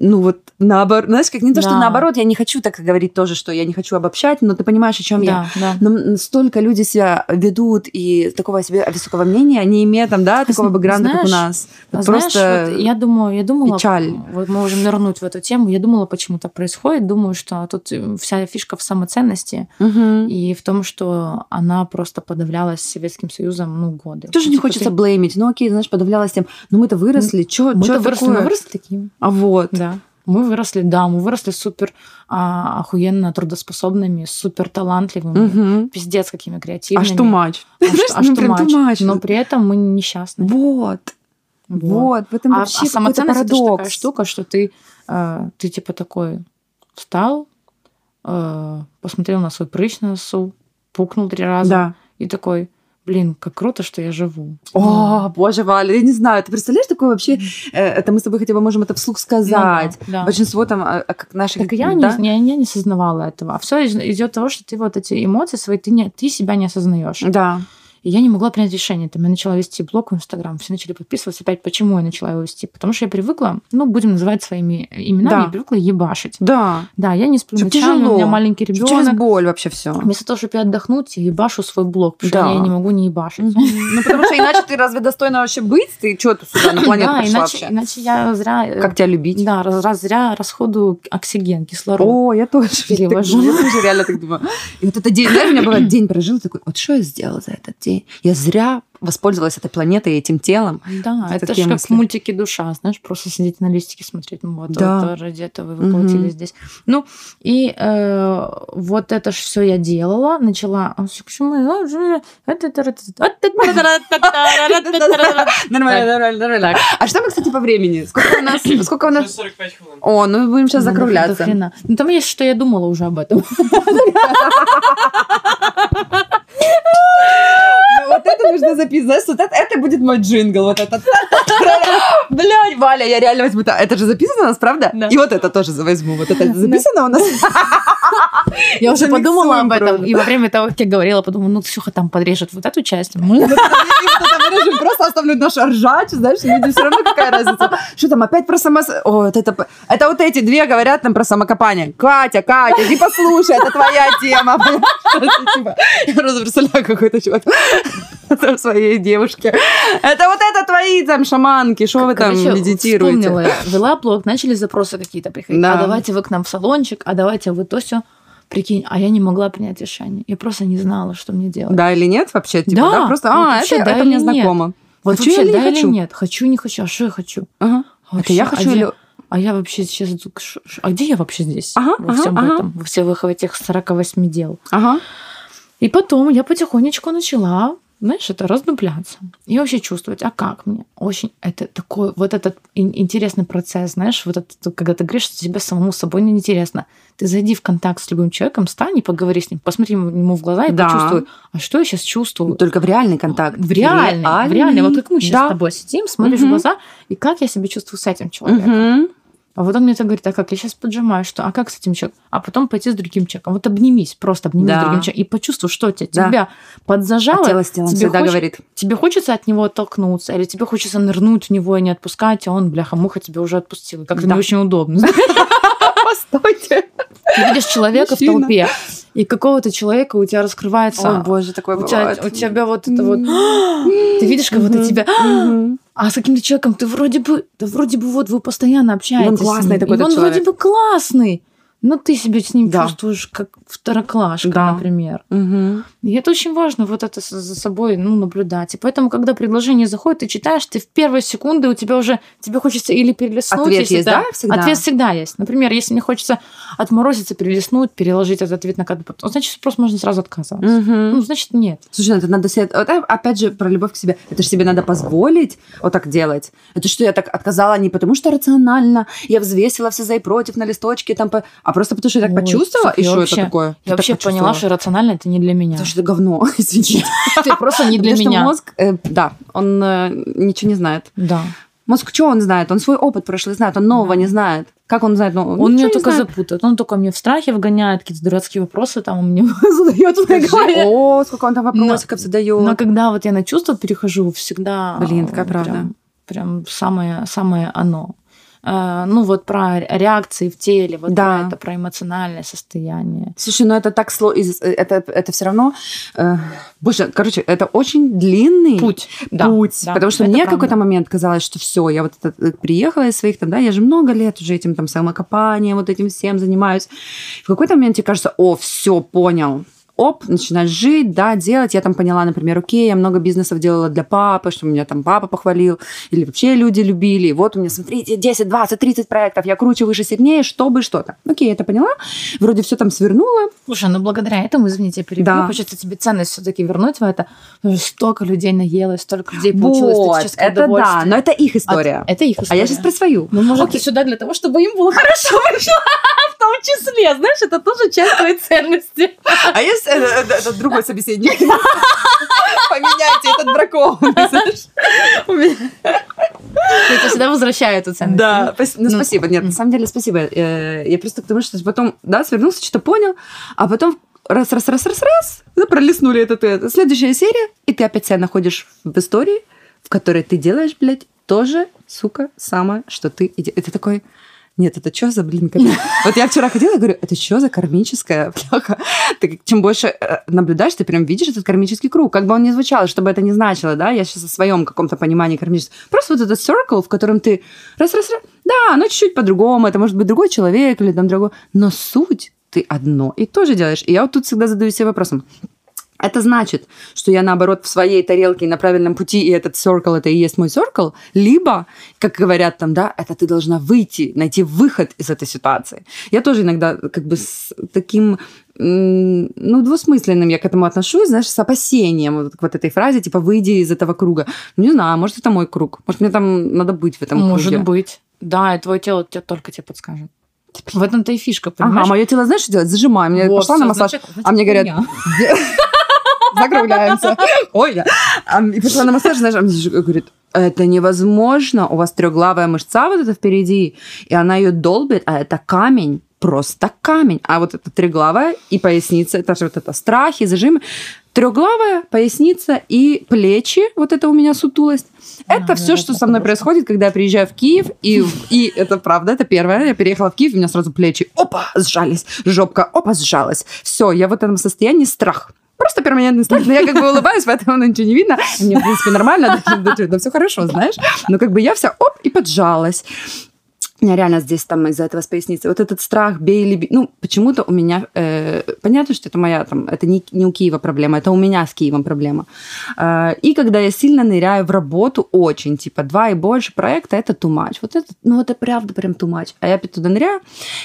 Ну вот наоборот, знаешь, как не то, что Да. наоборот, я не хочу так говорить тоже, что я не хочу обобщать, но ты понимаешь, о чем я. Да, да. Но столько люди себя ведут и такого себе высокого мнения, не имея там, да, такого бэкграунда, как у нас. Вот Знаешь, просто вот я думаю, я думала, печаль. вот мы можем нырнуть в эту тему. Я думала, почему так происходит. Думаю, что тут вся фишка в самоценности Мгм. и в том, что она просто подавлялась Советским Союзом ну годы. Тоже не хочется ты- блеймить. Ну окей, знаешь, подавлялась тем. Ну мы-то выросли, что Мы-то что выросли, такое? мы выросли таким. А вот. Да. Мы выросли, да, мы выросли супер а, охуенно трудоспособными, супер талантливыми, Мгм. пиздец какими А креативными. что матч? А что- а матч? Но при этом мы несчастны. Вот. Вот. В этом А, вообще а самоценность это такая штука, что ты, э, ты типа такой встал, э, посмотрел на свой прыщ на носу, пукнул три раза Да. и такой, блин, как круто, что я живу. О, боже, Валя, я не знаю, ты представляешь, такое вообще, э, это мы с тобой хотя бы можем это вслух сказать. Ну да, да. Большинство там, а, а, как наших... Так я, да? не, я, я не сознавала этого. А все идет того, что ты вот эти эмоции свои, ты, не, ты себя не осознаешь. Да. И я не могла принять решение. Там я начала вести блог в Инстаграм, все начали подписываться. Опять почему я начала его вести? Потому что я привыкла, ну, будем называть своими именами, Да. я привыкла ебашить. Да. Да, я не сплю ночами, тяжело. у меня маленький Через ребенок. боль вообще все. Вместо того, чтобы я отдохнуть, я ебашу свой блог, потому Да. что я не могу не ебашить. Ну, потому что иначе ты разве достойна вообще быть? Ты что ты сюда на планету пришла иначе, вообще? иначе я зря... э, Как тебя любить? Да, раз, зря расходую оксиген, кислород. О, я тоже. Перевожу. Я тоже реально так думаю. И вот этот день, знаешь, у меня бывает день прожил, такой, вот что я сделала за этот день? Я зря воспользовалась этой планетой и этим телом. Да, Это это же как мысли. в мультике «Душа», знаешь, просто сидеть на листике смотреть, ну вот, Да. вот ради этого вы воплотились Мгм. здесь. Ну, и э, вот это ж все я делала, начала... а, почему я- Нормально, нормально, нормально. А что мы, кстати, по времени? Сколько у нас? Сколько у нас? 45 хвилин. О, ну будем сейчас закругляться. Ну, там есть, что я думала уже об этом. Вот это нужно записать. Вот это, это будет мой джингл. Вот это. Блядь, Валя, я реально возьму. это. Это же записано у нас, правда? Да. И вот это тоже возьму. Вот это записано у нас. Я уже подумала об этом. И во время того, как я говорила, подумала, ну, Ксюха там подрежет вот эту часть. Мы- это вырежем, Просто оставлю наш ржач, знаешь, люди все равно какая разница. Что там, опять про само... О, вот это... Это вот эти две говорят нам про самокопание. Катя, Катя, иди послушай, это твоя тема. Типа, Я просто представляю, какой-то чувак там своей девушке. Это вот это твои там шаманки, что вы там медитируете? Вспомнила я, вела блог, начали запросы какие-то приходить. Да. А давайте вы к нам в салончик, а давайте вы то все. Прикинь, а я не могла принять решение. Я просто не знала, что мне делать. Да или нет вообще? Типа, Да, да, просто, вот а, вообще, это, да это мне или нет? знакомо. Вот Хочу вообще, или не да или хочу? нет? Хочу, не хочу. А что я хочу? Ага. А Это я вообще, хочу а или... А я вообще сейчас... А где я вообще здесь? Ага, во всем ага. этом, во всех этих 48 дел. Ага. И потом я потихонечку начала, знаешь, это раздупляться. И вообще чувствовать, а как мне? Очень это такой вот этот ин- интересный процесс, знаешь, вот это, когда ты говоришь, что тебе самому собой неинтересно. Ты зайди в контакт с любым человеком, стань и поговори с ним, посмотри ему в глаза и Да. почувствуй, а что я сейчас чувствую? Только в реальный контакт. В реальный, в реальный. Вот как мы сейчас Да. с тобой сидим, смотришь Мгм. в глаза, и как я себя чувствую с этим человеком. Мгм. А вот он мне так говорит, а как? Я сейчас поджимаю, что? А как с этим человеком? А потом пойти с другим человеком. Вот обнимись, просто обнимись Да. с другим человеком и почувствуй, что тебе, Да. тебя подзажало. А тело тебе всегда хоч- говорит. Тебе хочется от него оттолкнуться, или тебе хочется нырнуть в него и не отпускать, а он, бляха-муха, тебя уже отпустил. Как-то Да. не очень удобно. Постойте. Ты видишь человека в толпе, и какого-то человека у тебя раскрывается... О, боже, такое у, тебя, бывает. у тебя вот это вот... Ты видишь кого-то Мгм. тебя... А с каким-то человеком ты вроде бы, да вроде бы вот вы постоянно общаетесь. с классный ним, такой и он вроде человек. бы классный, но ты себя с ним Да. чувствуешь как второклашка, Да. например. Мгм. И это очень важно, вот это за собой ну, наблюдать. И поэтому, когда предложение заходит, ты читаешь, ты в первые секунды у тебя уже, тебе хочется или перелистнуть. Ответ если есть, да, всегда? Ответ всегда есть. Например, если мне хочется отморозиться, перелистнуть, переложить этот ответ на кадр, значит, просто можно сразу отказываться. Мгм. Ну, значит, нет. Слушай, ну это надо себе... Вот, э, опять же, про любовь к себе. Это же себе надо позволить вот так делать. Это что, я так отказала не потому, что рационально, я взвесила все за и против на листочке, там, а просто потому, что я так Ой, почувствовала, и я что это такое? Я так вообще поняла, что рационально это не для меня. Потому что это говно, извините. Ты просто не для меня. мозг, э, да, он э, ничего не знает. Да. Мозг что он знает? Он свой опыт прошлый знает, он нового не знает. Как он знает? Ну, Он меня ничего не только знает. запутает. Он только мне в страхе вгоняет, какие-то дурацкие вопросы там он мне задает в моей голове. О, сколько он там вопросиков задает. Но когда вот я на чувства перехожу, всегда... Блин, такая правда. Прям, прям самое, самое оно. Э, Ну, вот про реакции в теле, вот Да. про это, про эмоциональное состояние. Слушай, ну это так сложно. Это, это все равно... э, боже, короче, это очень длинный Путь. Да, путь. да, потому что мне в какой-то момент казалось, что все, я вот это, э, приехала из своих там, да, я же много лет уже этим там самокопанием, вот этим всем занимаюсь. В какой-то момент тебе кажется, о, все, понял. Оп, начинаешь жить, да, делать. Я там поняла, например, окей, я много бизнесов делала для папы, что меня там папа похвалил, или вообще люди любили. Вот у меня, смотрите, 10, 20, 30 проектов, я круче, выше, сильнее, чтобы что-то. Окей, я это поняла, вроде все там свернула. Слушай, ну благодаря этому, извините, я перебью, Да. хочется тебе ценность все-таки вернуть в это. Столько людей наелось, столько людей Вот, получило эстетическое это да, но это их А- история. это их А история. я сейчас про свою. Ну, может, Окей. ты сюда для того, чтобы им было хорошо вышло, том числе. Знаешь, это тоже часть твоей ценности. А есть э, э, э, этот другой собеседник? Поменяйте этот бракованный, знаешь. Тебя всегда возвращаю эту ценность. Да, ну Ну, спасибо. Нет, на самом деле спасибо. Я просто к тому, что потом, да, свернулся, что-то понял, а потом раз, раз, раз, раз, раз, да, пролистнули этот, это. Следующая серия, и ты опять себя находишь в истории, в которой ты делаешь, блядь, тоже, сука, самое, что ты... и ты такой, нет, это что за, блин, Вот я вчера ходила и говорю, это что за кармическая бляха? Ты чем больше э, наблюдаешь, ты прям видишь этот кармический круг. Как бы он ни звучал, чтобы это не значило, да, я сейчас о своем каком-то понимании кармического. Просто вот этот circle, в котором ты раз-раз-раз, да, оно чуть-чуть по-другому, это может быть другой человек или там другой, но суть ты одно и то же делаешь. И я вот тут всегда задаю себе вопросом, это значит, что я, наоборот, в своей тарелке и на правильном пути, и этот circle, это и есть мой circle, либо, как говорят там, да, это ты должна выйти, найти выход из этой ситуации. Я тоже иногда как бы с таким, ну, двусмысленным я к этому отношусь, знаешь, с опасением вот к вот этой фразе, типа, выйди из этого круга. Ну, не знаю, может, это мой круг. Может, мне там надо быть в этом Может круге. быть. Да, и твое тело тебе только тебе подскажет. В этом-то и фишка, Ага, понимаешь? мое тело, знаешь, что делать? Зажимаю. Мне Вот, пошла на массаж, значит- а мне говорят. Закругляемся. Ой. А, И пошла на массаж, знаешь, а же говорит, это невозможно, у вас трехглавая мышца вот эта впереди, и она ее долбит, а это камень, просто камень. А вот это треглавая и поясница, это же вот это страхи, зажимы. Трехглавая, поясница и плечи, вот это у меня сутулость. Это да, все, да, что со мной происходит, когда я приезжаю в Киев, и, и это правда, это первое. Я переехала в Киев, у меня сразу плечи, опа, сжались, жопка, опа, сжалась. Все, я в этом состоянии страх. Просто перманентный страх, но я как бы улыбаюсь, поэтому ну, ничего не видно. Мне, в принципе, нормально, да, да, все хорошо, знаешь. Но как бы я вся, оп, и поджалась. У меня реально здесь там из-за этого с поясницей. Вот этот страх, бей или бей. Ну, почему-то у меня... э, понятно, что это моя там... Это не, не у Киева проблема, это у меня с Киевом проблема. Э, и когда я сильно ныряю в работу, очень, типа, два и больше проекта, это much. Вот это, ну, это правда прям much. А я опять туда ныряю,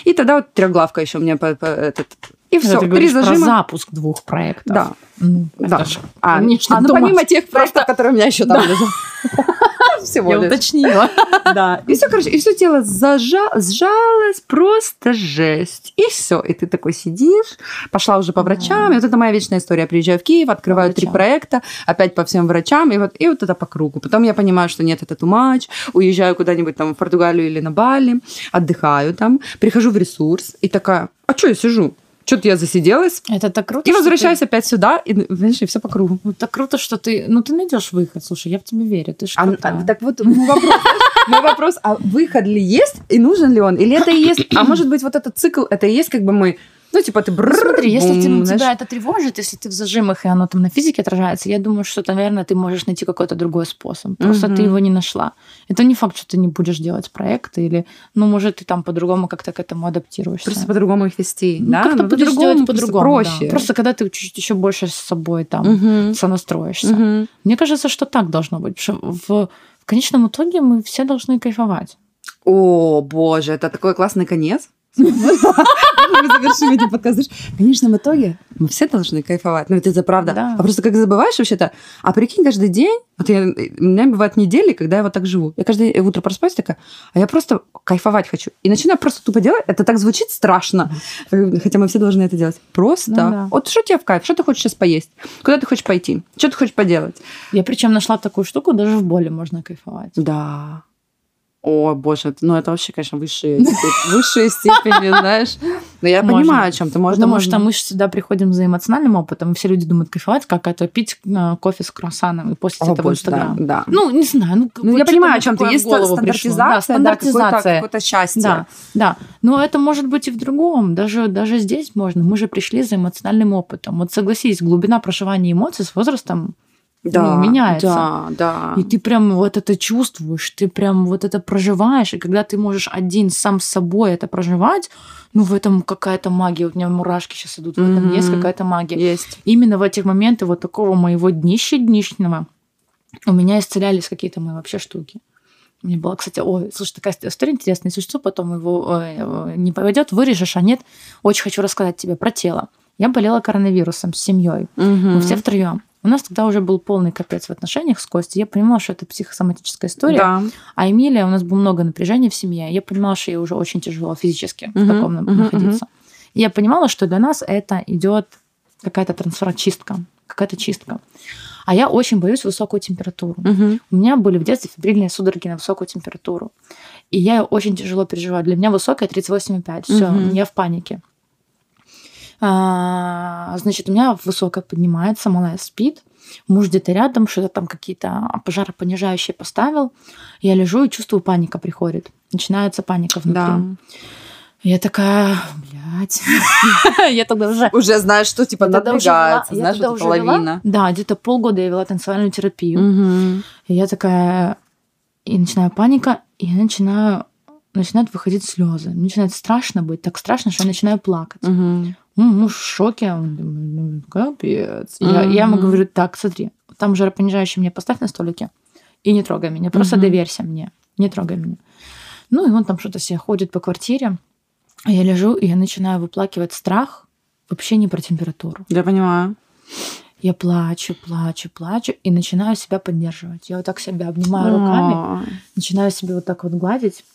и тогда вот трехглавка еще у меня по, по- этот... И Ты все, три говоришь про зажима. запуск двух проектов. Да, Ну, да. это ж, А, конечно, а, ну, думать. помимо тех проектов, которые у меня еще там лежат. Всего Я лишь. уточнила. Да. И все, короче, и все тело зажа... сжалось, просто жесть. И все. И ты такой сидишь, пошла уже по врачам. И вот это моя вечная история. Я приезжаю в Киев, открываю три проекта, опять по всем врачам, и вот, и вот это по кругу. Потом я понимаю, что нет, это тумач, уезжаю куда-нибудь там в Португалию или на Бали, отдыхаю там, прихожу в ресурс и такая, а что я сижу? Что-то я засиделась. Это так круто. И что возвращаюсь опять сюда, и, знаешь, и все по кругу. ты- Ну, так круто, что ты... Ну, ты найдешь выход. Слушай, я в тебе верю. Ты же А, а, так вот мой вопрос, мой вопрос, а выход ли есть и нужен ли он? Или это и есть, а может быть вот этот цикл, это и есть как бы мы, ну типа ты Ну, бррр, смотри, если бум, ну, знаешь. тебя это тревожит, если ты в зажимах, и оно там на физике отражается, я думаю, что, наверное, ты можешь найти какой-то другой способ. Просто Мгм. ты его не нашла. Это не факт, что ты не будешь делать проекты, или, ну, может, ты там по-другому как-то к этому адаптируешься. Просто по-другому их вести, Ну, да? как-то Ну, будешь по-другому, делать просто по-другому. да. проще. Просто когда ты чуть еще больше с собой там Мгм. сонастроишься. Мгм. Мне кажется, что так должно быть. Что в, в конечном итоге мы все должны кайфовать. О, боже, это такой классный конец. Мы завершим эти подкасты. В конечном итоге мы все должны кайфовать. Ну, это, это правда. Да. А просто как забываешь вообще-то, а прикинь, каждый день, вот я, у меня бывают недели, когда я вот так живу. Я каждое утро просыпаюсь такая, а я просто кайфовать хочу. И начинаю просто тупо делать. Это так звучит страшно. Хотя мы все должны это делать. Просто. Ну да. Вот что тебе в кайф? Что ты хочешь сейчас поесть? Куда ты хочешь пойти? Что ты хочешь поделать? Я причем нашла такую штуку, даже в боли можно кайфовать. Да. О, боже, ну это вообще, конечно, высшие, высшие степени, знаешь. Но я Можно. понимаю, о чем ты можешь. Потому что мы же сюда приходим за эмоциональным опытом, все люди думают, кайфовать, как это пить э, кофе с круассаном и постить это в Инстаграм. Да. Ну, не знаю. Ну, Ну, вот я понимаю, о чем ты. Есть. Да, стандартизация, да, какое-то, стандартизация. какое-то счастье. Да, да. Но это может быть и в другом. Даже, даже здесь можно. Мы же пришли за эмоциональным опытом. Вот согласись, глубина проживания эмоций с возрастом да, ну, меняется. Да, да. И ты прям вот это чувствуешь, ты прям вот это проживаешь, и когда ты можешь один сам с собой это проживать, ну, в этом какая-то магия. У меня мурашки сейчас идут. В этом mm-hmm. есть какая-то магия. Есть. Именно в этих моментах вот такого моего днища днищного у меня исцелялись какие-то мои вообще штуки. Мне было, кстати, ой, слушай, такая история интересная. Если что, потом его э, не поведет, вырежешь, а нет. Очень хочу рассказать тебе про тело. Я болела коронавирусом с семьей. Угу. Мы все втроем. У нас тогда уже был полный капец в отношениях с Костей. Я понимала, что это психосоматическая история. Да. А Эмилия, у нас было много напряжения в семье. Я понимала, что ей уже очень тяжело физически угу, в таком угу, находиться. Угу. И я понимала, что для нас это идет какая-то трансферчистка, какая-то чистка. А я очень боюсь высокую температуру. Угу. У меня были в детстве фибрильные судороги на высокую температуру. И я очень тяжело переживаю. Для меня высокая 38,5. Все, угу. я в панике. А, значит, у меня высокая поднимается, малая спит. Муж где-то рядом, что-то там какие-то пожаропонижающие поставил. Я лежу и чувствую, паника приходит. Начинается паника внутри. Да. Я такая, блядь. я тогда уже... Уже знаешь, что типа напрягается, знаешь, это половина. Да, где-то полгода я вела танцевальную терапию. И я такая... И начинаю паника, и я начинаю начинают выходить слезы. Мне начинает страшно быть, так страшно, что я начинаю плакать. Угу. Ну, муж в шоке, он думает, ну, капец. Угу. Я, я ему говорю, так, смотри, там жаропонижающий мне поставь на столике и не трогай меня, просто угу. доверься мне, не трогай меня. Ну, и он там что-то себе ходит по квартире, а я лежу, и я начинаю выплакивать страх, вообще не про температуру. Я понимаю. Я плачу, плачу, плачу и начинаю себя поддерживать. Я вот так себя обнимаю руками, начинаю себя вот так вот гладить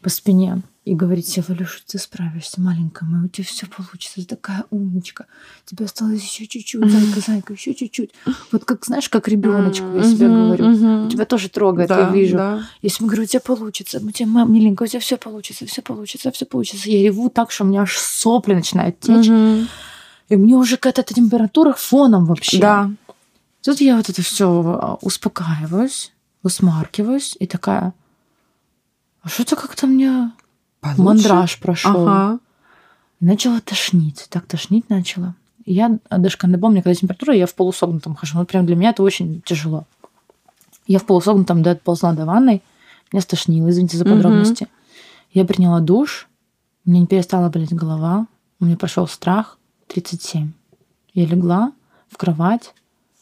по спине и говорить себе, Валюша, ты справишься, маленькая моя, у тебя все получится, ты такая умничка, тебе осталось еще чуть-чуть, зайка, зайка, еще чуть-чуть. Вот как, знаешь, как ребеночку я себе говорю, тебя тоже трогает, я вижу. Если я говорю, у тебя получится, у тебя, миленькая, у тебя все получится, все получится, все получится. Я реву так, что у меня аж сопли начинают течь. И мне уже какая-то температура фоном вообще. Да. Тут я вот это все а, успокаиваюсь, усмаркиваюсь и такая, что-то как-то мне Получше? мандраж прошел. Ага. И начала тошнить. Так тошнить начала. И я даже не помню, когда температура, я в полусогнутом хожу. Ну, прям для меня это очень тяжело. Я в полусогнутом доползла до ванной. Меня стошнило, извините за подробности. Угу. Я приняла душ. Мне не перестала болеть голова. У меня прошел страх. 37. Я легла в кровать,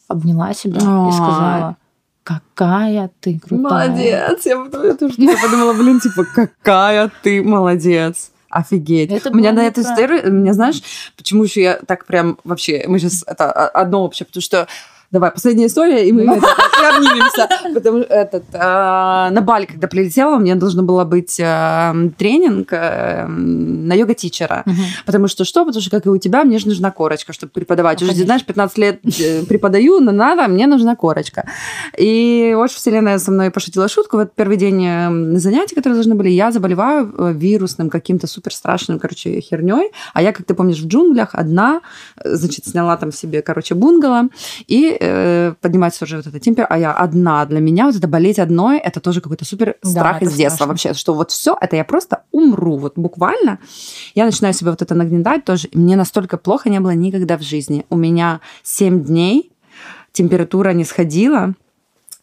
обняла себя Ой. и сказала, какая ты крутая. Молодец. Я, тоже подумала, блин, типа, какая ты молодец. Офигеть. Это у меня на эту историю, меня знаешь, почему еще я так прям вообще, мы сейчас это одно вообще, потому что Давай, последняя история, и мы обнимемся. Потому что этот, а, на Бали, когда прилетела, у меня должен был быть а, тренинг а, на йога-тичера. Потому что что? Потому что, как и у тебя, мне же нужна корочка, чтобы преподавать. Уже, знаешь, 15 лет э, преподаю, но надо, мне нужна корочка. И очень вселенная со мной пошутила шутку. Вот первый день э, занятий, которые должны были, я заболеваю э, вирусным каким-то супер страшным, короче, херней. А я, как ты помнишь, в джунглях одна, значит, сняла там себе, короче, бунгало. И э, поднимается уже вот эта температура, а я одна. Для меня вот это болеть одной, это тоже какой-то супер страх да, из детства страшно. вообще, что вот все это я просто умру, вот буквально. Я начинаю себе вот это нагнетать тоже. Мне настолько плохо не было никогда в жизни. У меня 7 дней температура не сходила,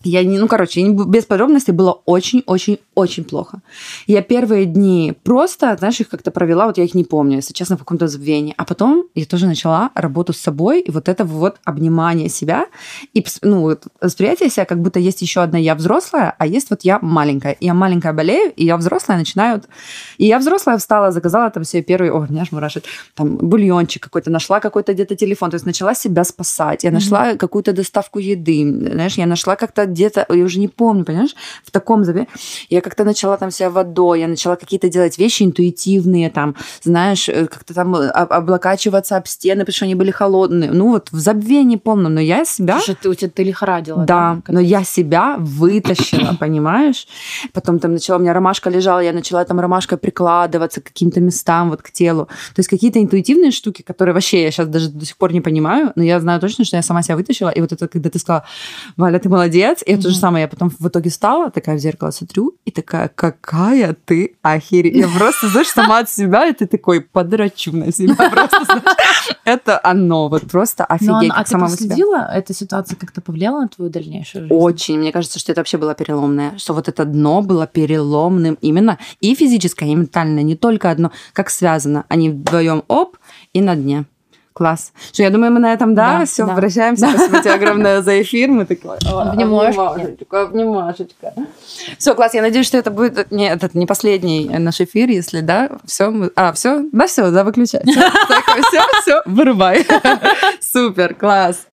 я не, ну, короче, без подробностей было очень-очень-очень плохо. Я первые дни просто, знаешь, их как-то провела, вот я их не помню, если честно, в каком-то забвении. А потом я тоже начала работу с собой, и вот это вот обнимание себя, и, ну, восприятие себя, как будто есть еще одна я взрослая, а есть вот я маленькая. И я маленькая болею, и я взрослая начинаю... И я взрослая встала, заказала там себе первый, ой, меня аж мурашит, там, бульончик какой-то, нашла какой-то где-то телефон, то есть начала себя спасать. Я нашла mm-hmm. какую-то доставку еды, знаешь, я нашла как-то где-то, я уже не помню, понимаешь, в таком забе. Я как-то начала там себя водой, я начала какие-то делать вещи интуитивные, там, знаешь, э, как-то там э, облокачиваться об стены, потому что они были холодные. Ну вот в забвении полном, но я себя... Слушай, ты, у тебя ты лихорадила. Да, да но я себя вытащила, понимаешь? Потом там начала, у меня ромашка лежала, я начала там ромашкой прикладываться к каким-то местам, вот к телу. То есть какие-то интуитивные штуки, которые вообще я сейчас даже до сих пор не понимаю, но я знаю точно, что я сама себя вытащила. И вот это, когда ты сказала, Валя, ты молодец, молодец. И это же самое, я потом в итоге стала, такая в зеркало смотрю, и такая, какая ты охереть. Я просто, знаешь, сама от себя, и ты такой, подрачу на себя просто. Это оно, вот просто офигеть, как сама себя. эта ситуация как-то повлияла на твою дальнейшую жизнь? Очень. Мне кажется, что это вообще было переломное. Что вот это дно было переломным именно и физическое, и ментальное. Не только одно, как связано. Они вдвоем оп, и на дне. Класс. Что, я думаю, мы на этом, да, да все, да. обращаемся. Спасибо тебе огромное за эфир. Мы такой, обнимашечка, обнимашечка. Все, класс, я надеюсь, что это будет не, этот, не последний наш эфир, если, да, все, мы... а, все, да, все, да, выключай. Все, все, вырубай. Супер, класс.